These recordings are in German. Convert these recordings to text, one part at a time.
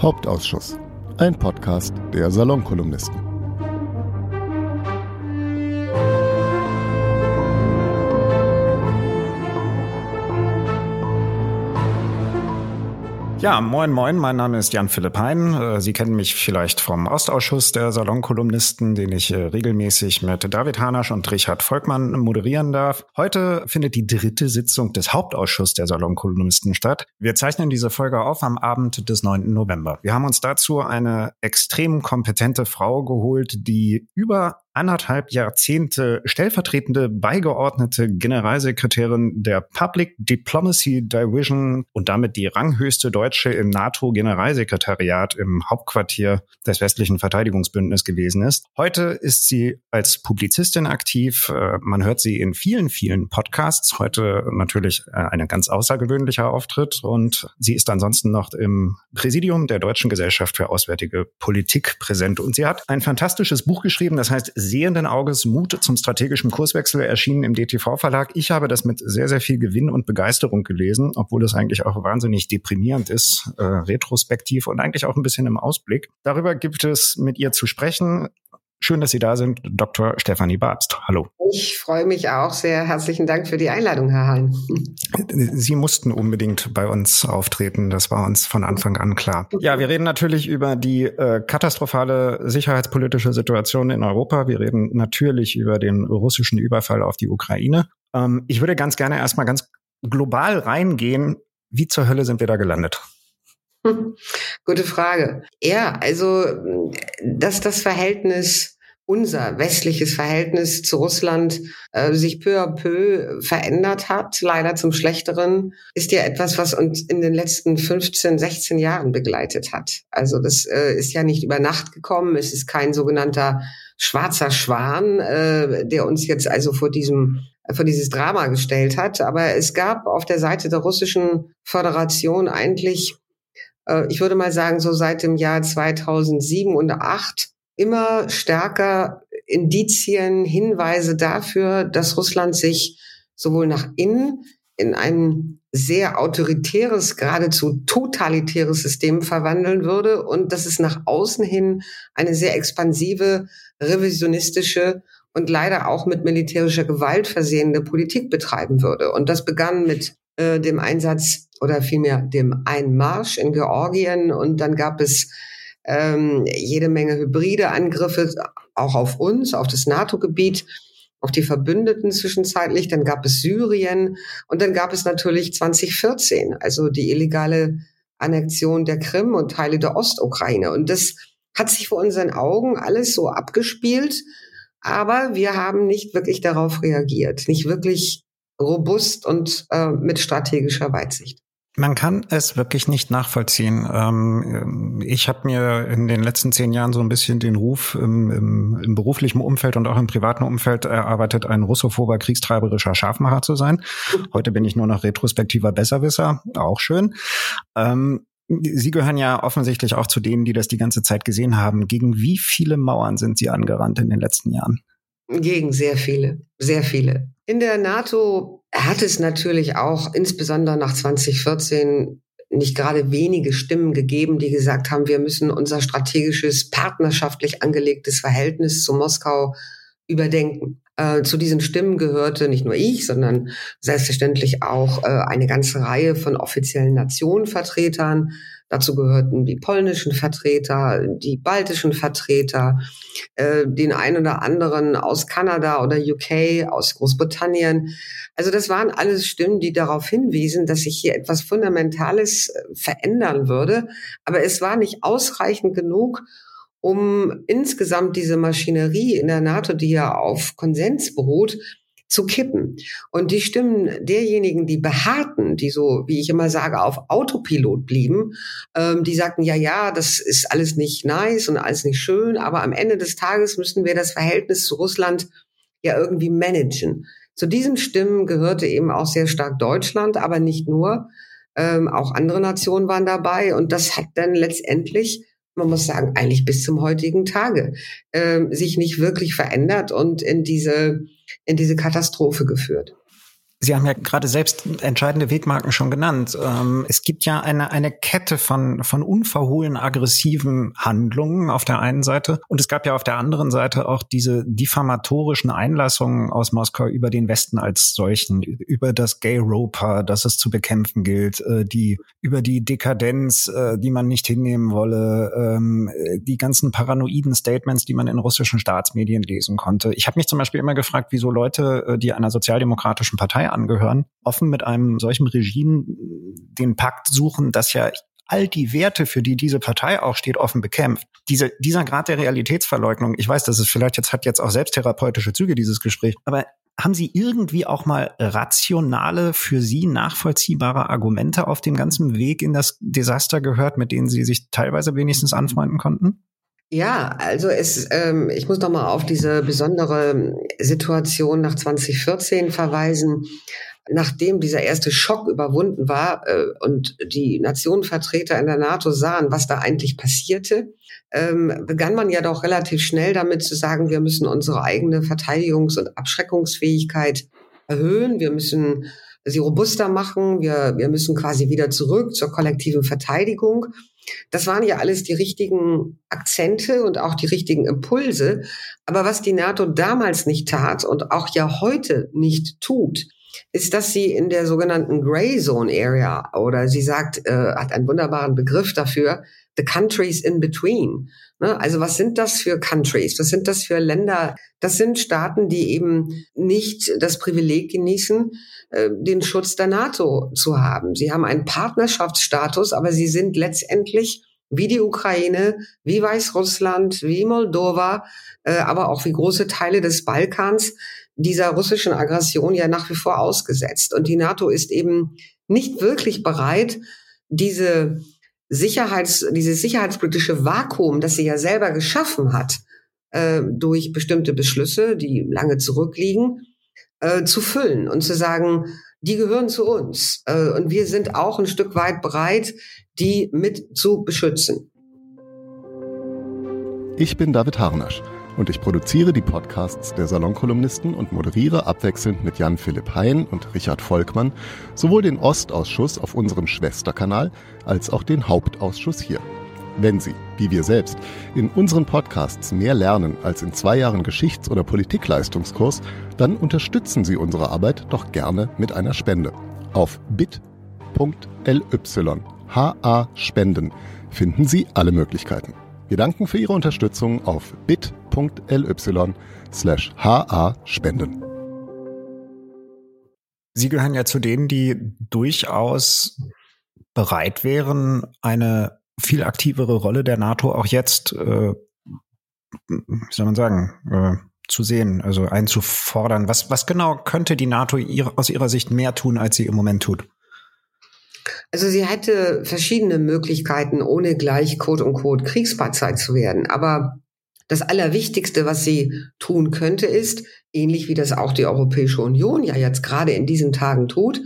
Hauptausschuss, ein Podcast der Salonkolumnisten. Ja, moin, moin, mein Name ist Jan Philipp Hein. Äh, Sie kennen mich vielleicht vom Ostausschuss der Salonkolumnisten, den ich äh, regelmäßig mit David Hanasch und Richard Volkmann moderieren darf. Heute findet die dritte Sitzung des Hauptausschusses der Salonkolumnisten statt. Wir zeichnen diese Folge auf am Abend des 9. November. Wir haben uns dazu eine extrem kompetente Frau geholt, die über anderthalb Jahrzehnte stellvertretende beigeordnete Generalsekretärin der Public Diplomacy Division und damit die ranghöchste Deutsche im NATO-Generalsekretariat im Hauptquartier des westlichen Verteidigungsbündnisses gewesen ist. Heute ist sie als Publizistin aktiv. Äh, man hört sie in vielen, vielen Podcasts. Heute natürlich äh, ein ganz außergewöhnlicher Auftritt und sie ist ansonsten noch im Präsidium der Deutschen Gesellschaft für Auswärtige Politik präsent und sie hat ein fantastisches Buch geschrieben, das heißt sehenden Auges Mut zum strategischen Kurswechsel erschienen im DTV-Verlag. Ich habe das mit sehr, sehr viel Gewinn und Begeisterung gelesen, obwohl es eigentlich auch wahnsinnig deprimierend ist, äh, retrospektiv und eigentlich auch ein bisschen im Ausblick. Darüber gibt es mit ihr zu sprechen. Schön, dass Sie da sind, Dr. Stefanie Babst. Hallo. Ich freue mich auch sehr. Herzlichen Dank für die Einladung, Herr Hein. Sie mussten unbedingt bei uns auftreten. Das war uns von Anfang an klar. Ja, wir reden natürlich über die äh, katastrophale sicherheitspolitische Situation in Europa. Wir reden natürlich über den russischen Überfall auf die Ukraine. Ähm, ich würde ganz gerne erstmal ganz global reingehen. Wie zur Hölle sind wir da gelandet? Gute Frage. Ja, also dass das Verhältnis unser westliches Verhältnis zu Russland äh, sich peu à peu verändert hat, leider zum Schlechteren, ist ja etwas, was uns in den letzten 15, 16 Jahren begleitet hat. Also das äh, ist ja nicht über Nacht gekommen, es ist kein sogenannter schwarzer Schwan, äh, der uns jetzt also vor diesem vor dieses Drama gestellt hat. Aber es gab auf der Seite der russischen Föderation eigentlich äh, ich würde mal sagen, so seit dem Jahr 2007 und 2008 immer stärker Indizien, Hinweise dafür, dass Russland sich sowohl nach innen in ein sehr autoritäres, geradezu totalitäres System verwandeln würde und dass es nach außen hin eine sehr expansive, revisionistische und leider auch mit militärischer Gewalt versehene Politik betreiben würde. Und das begann mit äh, dem Einsatz oder vielmehr dem Einmarsch in Georgien und dann gab es ähm, jede Menge hybride Angriffe auch auf uns, auf das NATO-Gebiet, auf die Verbündeten zwischenzeitlich. Dann gab es Syrien und dann gab es natürlich 2014, also die illegale Annexion der Krim und Teile der Ostukraine. Und das hat sich vor unseren Augen alles so abgespielt, aber wir haben nicht wirklich darauf reagiert, nicht wirklich robust und äh, mit strategischer Weitsicht. Man kann es wirklich nicht nachvollziehen. Ähm, ich habe mir in den letzten zehn Jahren so ein bisschen den Ruf im, im, im, beruflichen Umfeld und auch im privaten Umfeld erarbeitet, ein russophober, kriegstreiberischer Schafmacher zu sein. Heute bin ich nur noch retrospektiver Besserwisser, auch schön. Ähm, Sie gehören ja offensichtlich auch zu denen, die das die ganze Zeit gesehen haben. Gegen wie viele Mauern sind Sie angerannt in den letzten Jahren? Gegen sehr viele, sehr viele. In der NATO hat es natürlich auch insbesondere nach 2014 nicht gerade wenige Stimmen gegeben, die gesagt haben, wir müssen unser strategisches, partnerschaftlich angelegtes Verhältnis zu Moskau überdenken. Äh, zu diesen Stimmen gehörte nicht nur ich, sondern selbstverständlich auch äh, eine ganze Reihe von offiziellen Nationenvertretern, Dazu gehörten die polnischen Vertreter, die baltischen Vertreter, äh, den einen oder anderen aus Kanada oder UK, aus Großbritannien. Also das waren alles Stimmen, die darauf hinwiesen, dass sich hier etwas Fundamentales äh, verändern würde. Aber es war nicht ausreichend genug, um insgesamt diese Maschinerie in der NATO, die ja auf Konsens beruht, zu kippen. Und die Stimmen derjenigen, die beharrten, die so, wie ich immer sage, auf Autopilot blieben, ähm, die sagten, ja, ja, das ist alles nicht nice und alles nicht schön, aber am Ende des Tages müssen wir das Verhältnis zu Russland ja irgendwie managen. Zu diesen Stimmen gehörte eben auch sehr stark Deutschland, aber nicht nur. Ähm, auch andere Nationen waren dabei und das hat dann letztendlich man muss sagen, eigentlich bis zum heutigen Tage äh, sich nicht wirklich verändert und in diese, in diese Katastrophe geführt. Sie haben ja gerade selbst entscheidende Wegmarken schon genannt. Ähm, es gibt ja eine, eine Kette von, von unverhohlen aggressiven Handlungen auf der einen Seite. Und es gab ja auf der anderen Seite auch diese diffamatorischen Einlassungen aus Moskau über den Westen als solchen, über das Gay Roper, das es zu bekämpfen gilt, äh, die, über die Dekadenz, äh, die man nicht hinnehmen wolle, ähm, die ganzen paranoiden Statements, die man in russischen Staatsmedien lesen konnte. Ich habe mich zum Beispiel immer gefragt, wieso Leute, äh, die einer sozialdemokratischen Partei angehören, offen mit einem solchen Regime den Pakt suchen, das ja all die Werte, für die diese Partei auch steht, offen bekämpft. Diese, dieser Grad der Realitätsverleugnung, ich weiß, dass es vielleicht jetzt hat jetzt auch selbsttherapeutische Züge, dieses Gespräch, aber haben Sie irgendwie auch mal rationale, für Sie nachvollziehbare Argumente auf dem ganzen Weg in das Desaster gehört, mit denen Sie sich teilweise wenigstens anfreunden konnten? Ja, also es, ähm, ich muss noch mal auf diese besondere Situation nach 2014 verweisen. Nachdem dieser erste Schock überwunden war äh, und die Nationenvertreter in der NATO sahen, was da eigentlich passierte, ähm, begann man ja doch relativ schnell damit zu sagen, wir müssen unsere eigene Verteidigungs- und Abschreckungsfähigkeit erhöhen. Wir müssen sie robuster machen. Wir, wir müssen quasi wieder zurück zur kollektiven Verteidigung. Das waren ja alles die richtigen Akzente und auch die richtigen Impulse. Aber was die NATO damals nicht tat und auch ja heute nicht tut, ist, dass sie in der sogenannten Gray Zone Area oder sie sagt, äh, hat einen wunderbaren Begriff dafür, the countries in between. Ne? Also was sind das für Countries? Was sind das für Länder? Das sind Staaten, die eben nicht das Privileg genießen, äh, den Schutz der NATO zu haben. Sie haben einen Partnerschaftsstatus, aber sie sind letztendlich wie die Ukraine, wie Weißrussland, wie Moldova, äh, aber auch wie große Teile des Balkans dieser russischen Aggression ja nach wie vor ausgesetzt. Und die NATO ist eben nicht wirklich bereit, diese Sicherheits, dieses sicherheitspolitische Vakuum, das sie ja selber geschaffen hat, äh, durch bestimmte Beschlüsse, die lange zurückliegen, äh, zu füllen und zu sagen, die gehören zu uns. Äh, und wir sind auch ein Stück weit bereit, die mit zu beschützen. Ich bin David Harnasch und ich produziere die Podcasts der Salonkolumnisten und moderiere abwechselnd mit Jan-Philipp Hein und Richard Volkmann sowohl den Ostausschuss auf unserem Schwesterkanal als auch den Hauptausschuss hier. Wenn Sie, wie wir selbst, in unseren Podcasts mehr lernen als in zwei Jahren Geschichts- oder Politikleistungskurs, dann unterstützen Sie unsere Arbeit doch gerne mit einer Spende. Auf bit.ly HA Spenden finden Sie alle Möglichkeiten. Wir danken für Ihre Unterstützung auf bit.ly slash HA Spenden. Sie gehören ja zu denen, die durchaus bereit wären, eine viel aktivere Rolle der NATO auch jetzt, äh, wie soll man sagen, äh, zu sehen, also einzufordern. Was, was genau könnte die NATO ihre, aus Ihrer Sicht mehr tun, als sie im Moment tut? Also sie hätte verschiedene Möglichkeiten, ohne gleich Code und Code Kriegspartei zu werden. Aber das Allerwichtigste, was sie tun könnte, ist, ähnlich wie das auch die Europäische Union ja jetzt gerade in diesen Tagen tut,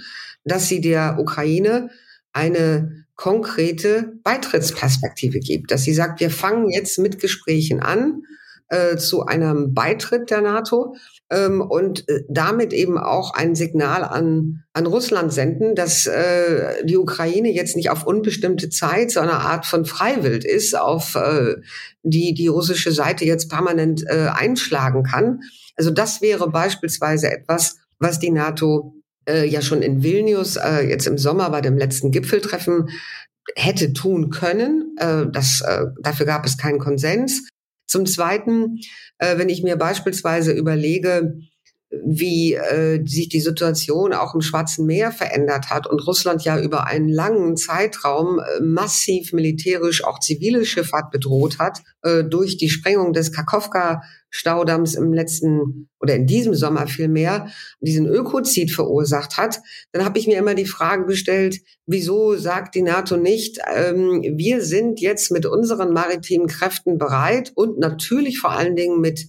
dass sie der Ukraine eine konkrete Beitrittsperspektive gibt, dass sie sagt, wir fangen jetzt mit Gesprächen an äh, zu einem Beitritt der NATO ähm, und äh, damit eben auch ein Signal an, an Russland senden, dass äh, die Ukraine jetzt nicht auf unbestimmte Zeit so eine Art von Freiwild ist, auf äh, die die russische Seite jetzt permanent äh, einschlagen kann. Also das wäre beispielsweise etwas, was die NATO äh, ja schon in Vilnius äh, jetzt im Sommer bei dem letzten Gipfeltreffen hätte tun können. Äh, das, äh, dafür gab es keinen Konsens. Zum Zweiten, äh, wenn ich mir beispielsweise überlege, wie äh, sich die Situation auch im Schwarzen Meer verändert hat und Russland ja über einen langen Zeitraum äh, massiv militärisch auch zivile Schifffahrt bedroht hat, äh, durch die Sprengung des Kakowka-Staudamms im letzten oder in diesem Sommer vielmehr diesen Ökozid verursacht hat, dann habe ich mir immer die Frage gestellt, wieso sagt die NATO nicht, ähm, wir sind jetzt mit unseren maritimen Kräften bereit und natürlich vor allen Dingen mit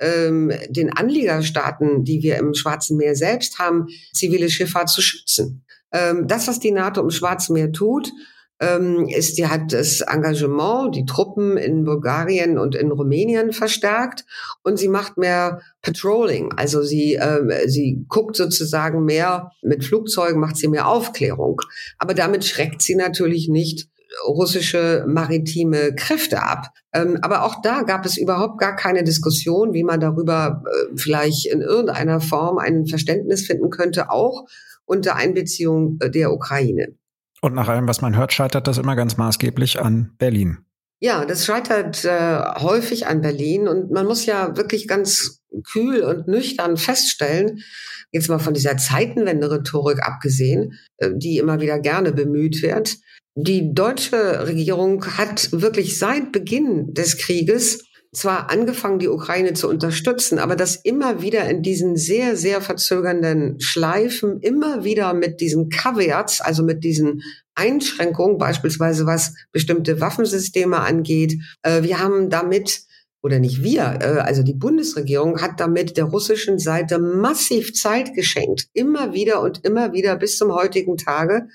ähm, den Anliegerstaaten, die wir im Schwarzen Meer selbst haben, zivile Schifffahrt zu schützen. Ähm, das, was die NATO im Schwarzen Meer tut, ähm, ist, die hat das Engagement, die Truppen in Bulgarien und in Rumänien verstärkt und sie macht mehr Patrolling. Also sie, äh, sie guckt sozusagen mehr mit Flugzeugen, macht sie mehr Aufklärung. Aber damit schreckt sie natürlich nicht russische maritime Kräfte ab. Ähm, aber auch da gab es überhaupt gar keine Diskussion, wie man darüber äh, vielleicht in irgendeiner Form ein Verständnis finden könnte, auch unter Einbeziehung äh, der Ukraine. Und nach allem, was man hört, scheitert das immer ganz maßgeblich an Berlin. Ja, das scheitert äh, häufig an Berlin und man muss ja wirklich ganz kühl und nüchtern feststellen, jetzt mal von dieser Zeitenwende-Rhetorik abgesehen, äh, die immer wieder gerne bemüht wird, die deutsche Regierung hat wirklich seit Beginn des Krieges zwar angefangen, die Ukraine zu unterstützen, aber das immer wieder in diesen sehr, sehr verzögernden Schleifen, immer wieder mit diesen Caveats, also mit diesen Einschränkungen, beispielsweise was bestimmte Waffensysteme angeht. Äh, wir haben damit oder nicht wir, äh, also die Bundesregierung hat damit der russischen Seite massiv Zeit geschenkt, immer wieder und immer wieder bis zum heutigen Tage,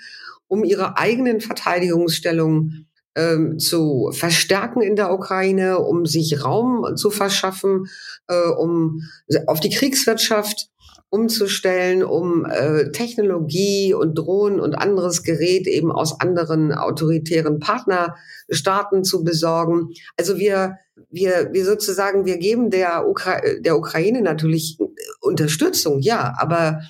um ihre eigenen Verteidigungsstellungen ähm, zu verstärken in der Ukraine, um sich Raum zu verschaffen, äh, um auf die Kriegswirtschaft umzustellen, um äh, Technologie und Drohnen und anderes Gerät eben aus anderen autoritären Partnerstaaten zu besorgen. Also wir, wir, wir sozusagen, wir geben der, Ukra der Ukraine natürlich Unterstützung, ja, aber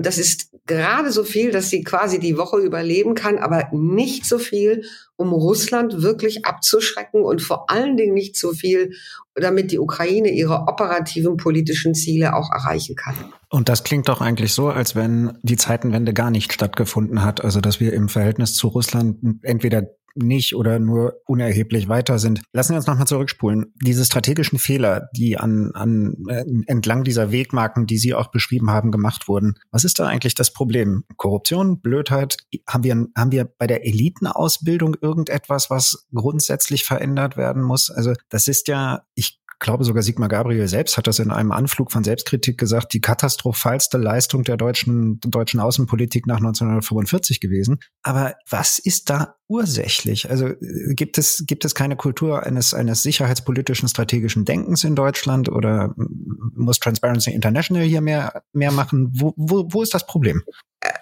das ist gerade so viel, dass sie quasi die Woche überleben kann, aber nicht so viel, um Russland wirklich abzuschrecken und vor allen Dingen nicht so viel, damit die Ukraine ihre operativen politischen Ziele auch erreichen kann. Und das klingt doch eigentlich so, als wenn die Zeitenwende gar nicht stattgefunden hat. Also dass wir im Verhältnis zu Russland entweder nicht oder nur unerheblich weiter sind. Lassen wir uns nochmal zurückspulen. Diese strategischen Fehler, die an, an äh, entlang dieser Wegmarken, die Sie auch beschrieben haben, gemacht wurden. Was ist da eigentlich das Problem? Korruption, Blödheit? Haben wir, haben wir bei der Elitenausbildung irgendetwas, was grundsätzlich verändert werden muss? Also das ist ja, ich glaube sogar Sigmar Gabriel selbst hat das in einem Anflug von Selbstkritik gesagt, die katastrophalste Leistung der deutschen, deutschen Außenpolitik nach 1945 gewesen. Aber was ist da ursächlich? Also äh, gibt es, gibt es keine Kultur eines, eines sicherheitspolitischen strategischen Denkens in Deutschland oder muss Transparency International hier mehr, mehr machen? Wo, wo, wo ist das Problem?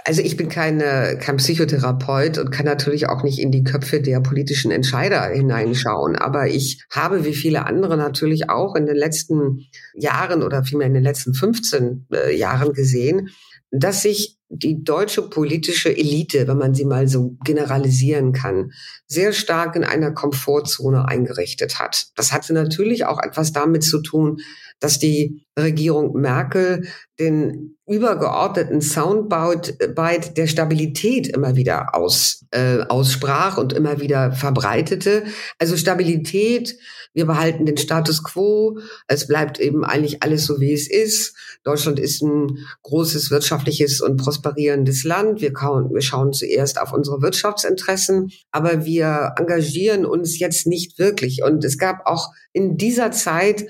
Also ich bin keine, kein Psychotherapeut und kann natürlich auch nicht in die Köpfe der politischen Entscheider hineinschauen. Aber ich habe wie viele andere natürlich auch in den letzten Jahren oder vielmehr in den letzten 15 äh, Jahren gesehen, dass sich die deutsche politische Elite, wenn man sie mal so generalisieren kann, sehr stark in einer Komfortzone eingerichtet hat. Das hatte natürlich auch etwas damit zu tun, dass die Regierung Merkel den übergeordneten Soundbite der Stabilität immer wieder aus, äh, aussprach und immer wieder verbreitete. Also Stabilität, wir behalten den Status quo, es bleibt eben eigentlich alles so, wie es ist. Deutschland ist ein großes wirtschaftliches und prosperierendes Land. Wir, kauen, wir schauen zuerst auf unsere Wirtschaftsinteressen, aber wir engagieren uns jetzt nicht wirklich. Und es gab auch in dieser Zeit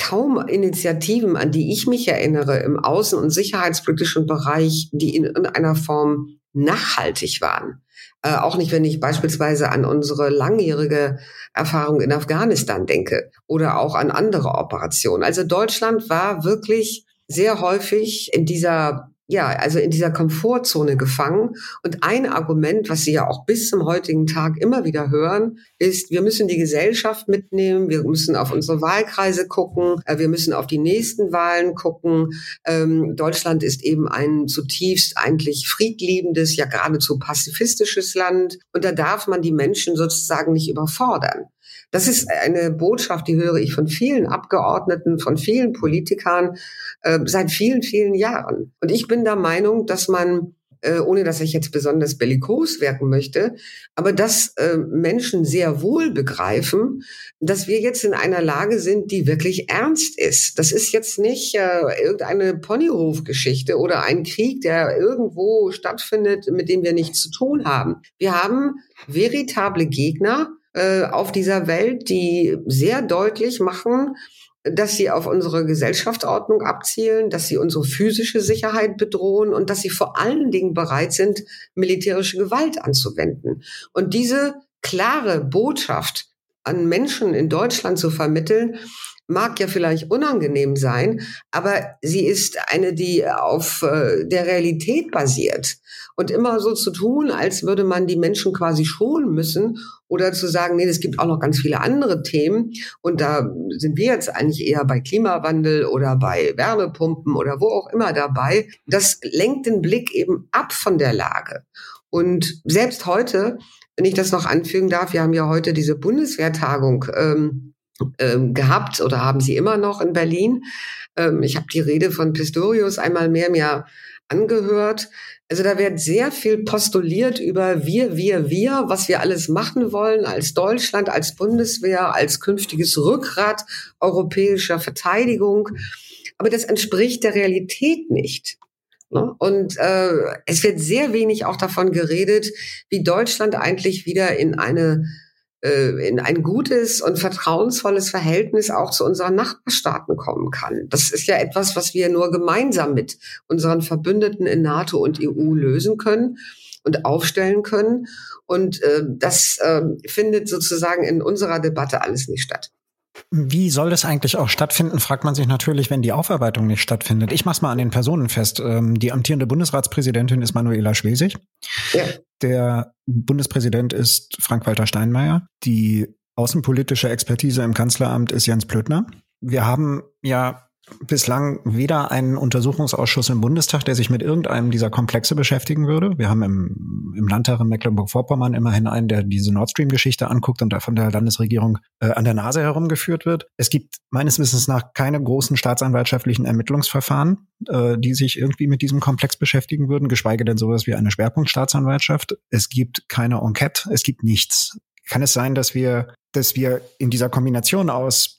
kaum Initiativen, an die ich mich erinnere, im außen- und sicherheitspolitischen Bereich, die in irgendeiner Form nachhaltig waren. Äh, auch nicht, wenn ich beispielsweise an unsere langjährige Erfahrung in Afghanistan denke oder auch an andere Operationen. Also Deutschland war wirklich sehr häufig in dieser ja, also in dieser Komfortzone gefangen. Und ein Argument, was Sie ja auch bis zum heutigen Tag immer wieder hören, ist, wir müssen die Gesellschaft mitnehmen, wir müssen auf unsere Wahlkreise gucken, äh, wir müssen auf die nächsten Wahlen gucken. Ähm, Deutschland ist eben ein zutiefst eigentlich friedliebendes, ja geradezu pazifistisches Land. Und da darf man die Menschen sozusagen nicht überfordern. Das ist eine Botschaft, die höre ich von vielen Abgeordneten, von vielen Politikern äh, seit vielen, vielen Jahren. Und ich bin der Meinung, dass man äh, ohne dass ich jetzt besonders bellikos wirken möchte, aber dass äh, Menschen sehr wohl begreifen, dass wir jetzt in einer Lage sind, die wirklich ernst ist. Das ist jetzt nicht äh, irgendeine Ponyhof-Geschichte oder ein Krieg, der irgendwo stattfindet, mit dem wir nichts zu tun haben. Wir haben veritable Gegner, äh, auf dieser Welt, die sehr deutlich machen, dass sie auf unsere Gesellschaftsordnung abzielen, dass sie unsere physische Sicherheit bedrohen und dass sie vor allen Dingen bereit sind, militärische Gewalt anzuwenden. Und diese klare Botschaft an Menschen in Deutschland zu vermitteln, mag ja vielleicht unangenehm sein, aber sie ist eine, die auf äh, der Realität basiert. Und immer so zu tun, als würde man die Menschen quasi schonen müssen oder zu sagen, nee, es gibt auch noch ganz viele andere Themen. Und da sind wir jetzt eigentlich eher bei Klimawandel oder bei Wärmepumpen oder wo auch immer dabei. Das lenkt den Blick eben ab von der Lage. Und selbst heute, wenn ich das noch anfügen darf, wir haben ja heute diese Bundeswehrtagung. Ähm, gehabt oder haben sie immer noch in Berlin. Ähm, ich habe die Rede von Pistorius einmal mehr mir angehört. Also da wird sehr viel postuliert über wir, wir, wir, was wir alles machen wollen als Deutschland, als Bundeswehr, als künftiges Rückgrat europäischer Verteidigung. Aber das entspricht der Realität nicht. Ne? Und äh, es wird sehr wenig auch davon geredet, wie Deutschland eigentlich wieder in eine in ein gutes und vertrauensvolles Verhältnis auch zu unseren Nachbarstaaten kommen kann. Das ist ja etwas, was wir nur gemeinsam mit unseren Verbündeten in NATO und EU lösen können und aufstellen können. Und äh, das äh, findet sozusagen in unserer Debatte alles nicht statt. Wie soll das eigentlich auch stattfinden, fragt man sich natürlich, wenn die Aufarbeitung nicht stattfindet. Ich mach's mal an den Personen fest. Ähm, die amtierende Bundesratspräsidentin ist Manuela Schwesig. Ja. Der Bundespräsident ist Frank-Walter Steinmeier. Die außenpolitische Expertise im Kanzleramt ist Jens Plötner. Wir haben ja bislang weder einen Untersuchungsausschuss im Bundestag, der sich mit irgendeinem dieser Komplexe beschäftigen würde. Wir haben im, im Landtag in Mecklenburg-Vorpommern immerhin einen, der diese Nord Stream-Geschichte anguckt und da von der Landesregierung äh, an der Nase herumgeführt wird. Es gibt meines Wissens nach keine großen staatsanwaltschaftlichen Ermittlungsverfahren, äh, die sich irgendwie mit diesem Komplex beschäftigen würden, geschweige denn sowas wie eine Schwerpunktstaatsanwaltschaft. Es gibt keine Enquete, es gibt nichts. Kann es sein, dass wir, dass wir in dieser Kombination aus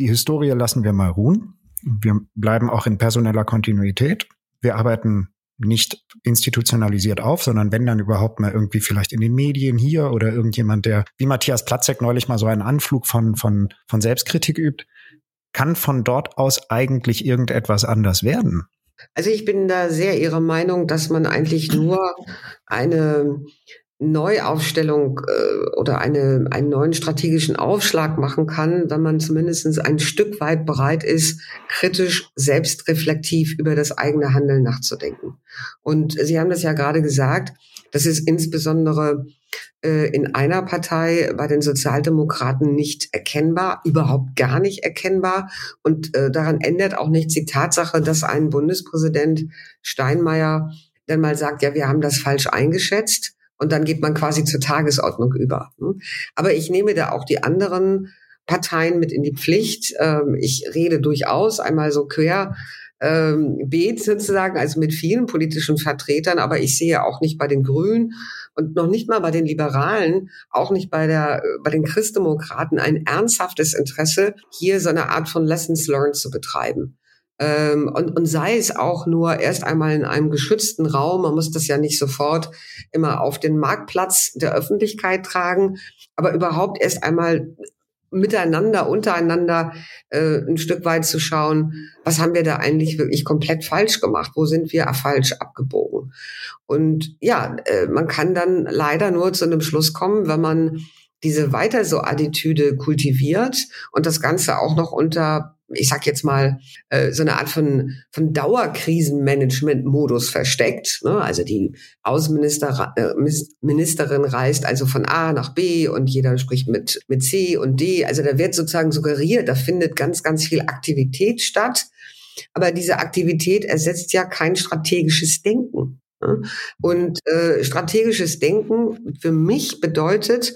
die Historie lassen wir mal ruhen, wir bleiben auch in personeller Kontinuität. Wir arbeiten nicht institutionalisiert auf, sondern wenn dann überhaupt mal irgendwie vielleicht in den Medien hier oder irgendjemand, der wie Matthias Platzek neulich mal so einen Anflug von, von, von Selbstkritik übt, kann von dort aus eigentlich irgendetwas anders werden? Also ich bin da sehr Ihrer Meinung, dass man eigentlich nur eine Neuaufstellung äh, oder eine, einen neuen strategischen Aufschlag machen kann, wenn man zumindest ein Stück weit bereit ist, kritisch, selbstreflektiv über das eigene Handeln nachzudenken. Und Sie haben das ja gerade gesagt, das ist insbesondere äh, in einer Partei bei den Sozialdemokraten nicht erkennbar, überhaupt gar nicht erkennbar. Und äh, daran ändert auch nichts die Tatsache, dass ein Bundespräsident Steinmeier dann mal sagt, ja, wir haben das falsch eingeschätzt und dann geht man quasi zur Tagesordnung über. Ne? Aber ich nehme da auch die anderen Parteien mit in die Pflicht. Ähm, ich rede durchaus einmal so quer ähm, beet sozusagen, also mit vielen politischen Vertretern, aber ich sehe auch nicht bei den Grünen und noch nicht mal bei den Liberalen, auch nicht bei der, bei den Christdemokraten ein ernsthaftes Interesse, hier so eine Art von Lessons learned zu betreiben. Ähm, und, und sei es auch nur erst einmal in einem geschützten Raum, man muss das ja nicht sofort immer auf den Marktplatz der Öffentlichkeit tragen, aber überhaupt erst einmal miteinander, untereinander äh, ein Stück weit zu schauen, was haben wir da eigentlich wirklich komplett falsch gemacht, wo sind wir falsch abgebogen. Und ja, äh, man kann dann leider nur zu einem Schluss kommen, wenn man diese weiter so Attitüde kultiviert und das Ganze auch noch unter ich sag jetzt mal, äh, so eine Art von, von Dauerkrisenmanagement-Modus versteckt. Ne? Also die Außenminister, äh, Ministerin reist also von A nach B und jeder spricht mit, mit C und D. Also da wird sozusagen suggeriert, da findet ganz, ganz viel Aktivität statt. Aber diese Aktivität ersetzt ja kein strategisches Denken. Ne? Und äh, strategisches Denken für mich bedeutet,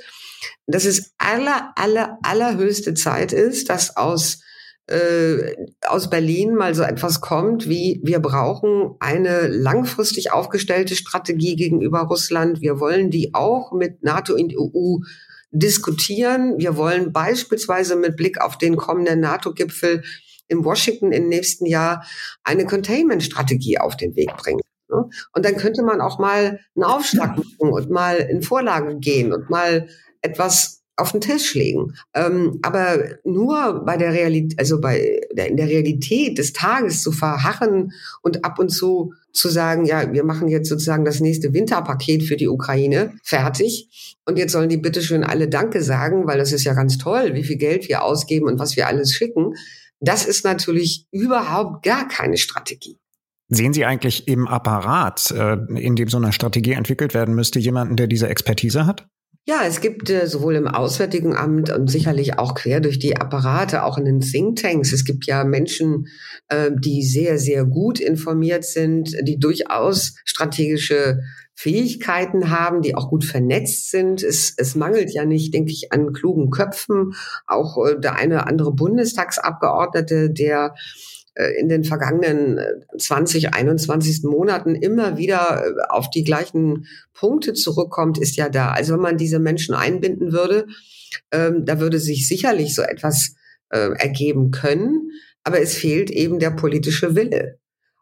dass es aller, aller, allerhöchste Zeit ist, dass aus äh, aus Berlin mal so etwas kommt wie, wir brauchen eine langfristig aufgestellte Strategie gegenüber Russland. Wir wollen die auch mit NATO und EU diskutieren. Wir wollen beispielsweise mit Blick auf den kommenden NATO-Gipfel in Washington im nächsten Jahr eine Containment-Strategie auf den Weg bringen. Ne? Und dann könnte man auch mal einen Aufschlag machen und mal in Vorlage gehen und mal etwas auf den Tisch legen. Ähm, aber nur bei der Realität, also bei der, in der Realität des Tages zu verharren und ab und zu zu sagen, ja, wir machen jetzt sozusagen das nächste Winterpaket für die Ukraine fertig. Und jetzt sollen die bitteschön alle Danke sagen, weil das ist ja ganz toll, wie viel Geld wir ausgeben und was wir alles schicken. Das ist natürlich überhaupt gar keine Strategie. Sehen Sie eigentlich im Apparat, äh, in dem so eine Strategie entwickelt werden müsste, jemanden, der diese Expertise hat? Ja, es gibt äh, sowohl im Auswärtigen Amt und sicherlich auch quer durch die Apparate, auch in den Thinktanks. Es gibt ja Menschen, äh, die sehr, sehr gut informiert sind, die durchaus strategische Fähigkeiten haben, die auch gut vernetzt sind. Es, es mangelt ja nicht, denke ich, an klugen Köpfen. Auch äh, der eine oder andere Bundestagsabgeordnete, der in den vergangenen 20, äh, 21 Monaten immer wieder äh, auf die gleichen Punkte zurückkommt, ist ja da. Also wenn man diese Menschen einbinden würde, ähm, da würde sich sicherlich so etwas äh, ergeben können, aber es fehlt eben der politische Wille.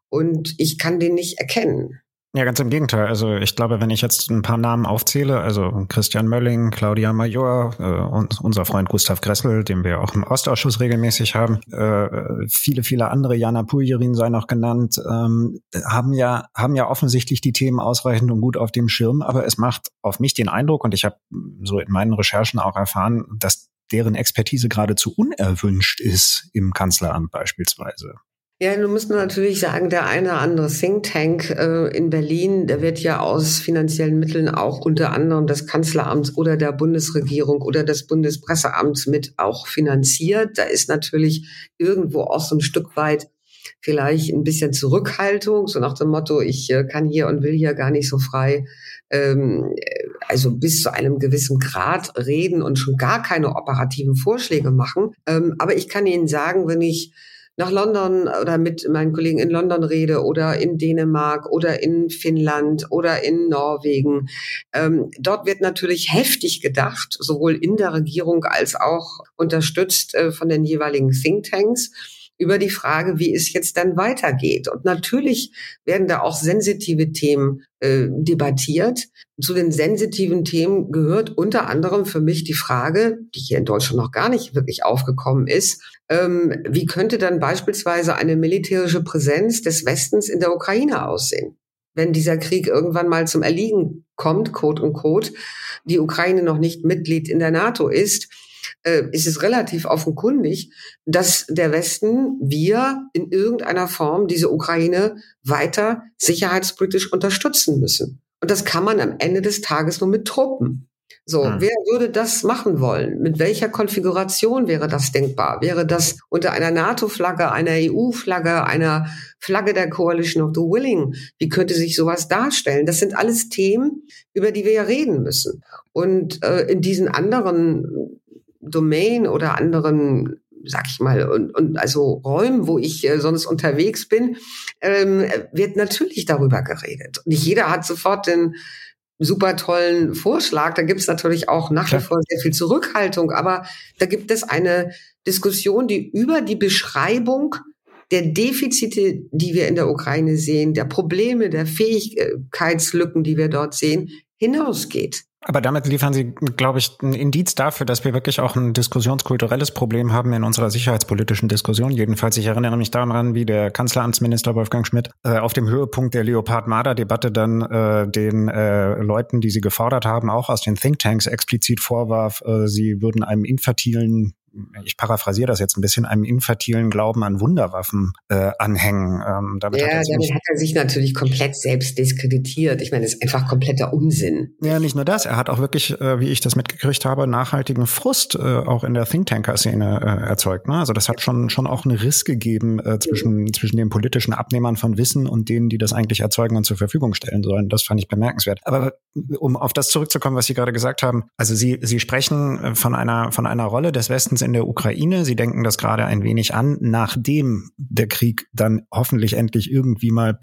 Und ich kann den nicht erkennen. Ja, ganz im Gegenteil. Also ich glaube, wenn ich jetzt ein paar Namen aufzähle, also Christian Mölling, Claudia Major äh, und unser Freund Gustav Gressel, den wir auch im Ostausschuss regelmäßig haben, äh, viele, viele andere, Jana Puljerin sei noch genannt, ähm, haben ja haben ja offensichtlich die Themen ausreichend und gut auf dem Schirm. Aber es macht auf mich den Eindruck, und ich habe so in meinen Recherchen auch erfahren, dass deren Expertise geradezu unerwünscht ist im Kanzleramt beispielsweise. Ja, du musst natürlich sagen, der eine oder andere Think Tank äh, in Berlin, der wird ja aus finanziellen Mitteln auch unter anderem des Kanzleramts oder der Bundesregierung oder des Bundespresseamts mit auch finanziert. Da ist natürlich irgendwo auch so ein Stück weit vielleicht ein bisschen Zurückhaltung, so nach dem Motto, ich äh, kann hier und will hier gar nicht so frei, ähm, also bis zu einem gewissen Grad reden und schon gar keine operativen Vorschläge machen. Ähm, aber ich kann Ihnen sagen, wenn ich nach London oder mit meinen Kollegen in London rede oder in Dänemark oder in Finnland oder in Norwegen. Ähm, dort wird natürlich heftig gedacht, sowohl in der Regierung als auch unterstützt äh, von den jeweiligen Thinktanks über die Frage, wie es jetzt dann weitergeht. Und natürlich werden da auch sensitive Themen äh, debattiert. Zu den sensitiven Themen gehört unter anderem für mich die Frage, die hier in Deutschland noch gar nicht wirklich aufgekommen ist, ähm, wie könnte dann beispielsweise eine militärische Präsenz des Westens in der Ukraine aussehen? Wenn dieser Krieg irgendwann mal zum Erliegen kommt, quote unquote, die Ukraine noch nicht Mitglied in der NATO ist, äh, ist es relativ offenkundig, dass der Westen, wir in irgendeiner Form diese Ukraine weiter sicherheitspolitisch unterstützen müssen. Und das kann man am Ende des Tages nur mit Truppen. So, hm. wer würde das machen wollen? Mit welcher Konfiguration wäre das denkbar? Wäre das unter einer NATO-Flagge, einer EU-Flagge, einer Flagge der Coalition of the Willing? Wie könnte sich sowas darstellen? Das sind alles Themen, über die wir ja reden müssen. Und äh, in diesen anderen Domain oder anderen sag ich mal, und, und also Räumen, wo ich äh, sonst unterwegs bin, ähm, wird natürlich darüber geredet. nicht jeder hat sofort den super tollen Vorschlag. Da gibt es natürlich auch nach wie vor sehr viel Zurückhaltung, aber da gibt es eine Diskussion, die über die Beschreibung der Defizite, die wir in der Ukraine sehen, der Probleme, der Fähigkeitslücken, die wir dort sehen, hinausgeht. Aber damit liefern Sie, glaube ich, ein Indiz dafür, dass wir wirklich auch ein diskussionskulturelles Problem haben in unserer sicherheitspolitischen Diskussion. Jedenfalls, ich erinnere mich daran, wie der Kanzleramtsminister Wolfgang Schmidt äh, auf dem Höhepunkt der Leopard-Marder-Debatte dann äh, den äh, Leuten, die sie gefordert haben, auch aus den Thinktanks explizit vorwarf, äh, sie würden einem infertilen ich paraphrasiere das jetzt ein bisschen, einem infertilen Glauben an Wunderwaffen äh, anhängen. Ähm, damit ja, hat damit hat er sich natürlich komplett selbst diskreditiert. Ich meine, das ist einfach kompletter Unsinn. Ja, nicht nur das. Er hat auch wirklich, äh, wie ich das mitgekriegt habe, nachhaltigen Frust äh, auch in der Thinktanker-Szene äh, erzeugt. Ne? Also das hat schon schon auch einen Riss gegeben äh, zwischen mhm. zwischen den politischen Abnehmern von Wissen und denen, die das eigentlich erzeugen und zur Verfügung stellen sollen. Das fand ich bemerkenswert. Aber um auf das zurückzukommen, was Sie gerade gesagt haben, also Sie Sie sprechen äh, von einer von einer Rolle des Westens in der Ukraine. Sie denken das gerade ein wenig an, nachdem der Krieg dann hoffentlich endlich irgendwie mal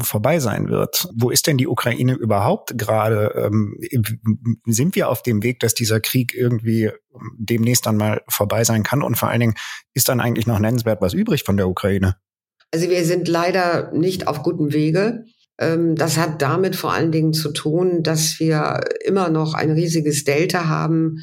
vorbei sein wird. Wo ist denn die Ukraine überhaupt gerade? Ähm, sind wir auf dem Weg, dass dieser Krieg irgendwie demnächst dann mal vorbei sein kann? Und vor allen Dingen, ist dann eigentlich noch nennenswert was übrig von der Ukraine? Also wir sind leider nicht auf gutem Wege. Ähm, das hat damit vor allen Dingen zu tun, dass wir immer noch ein riesiges Delta haben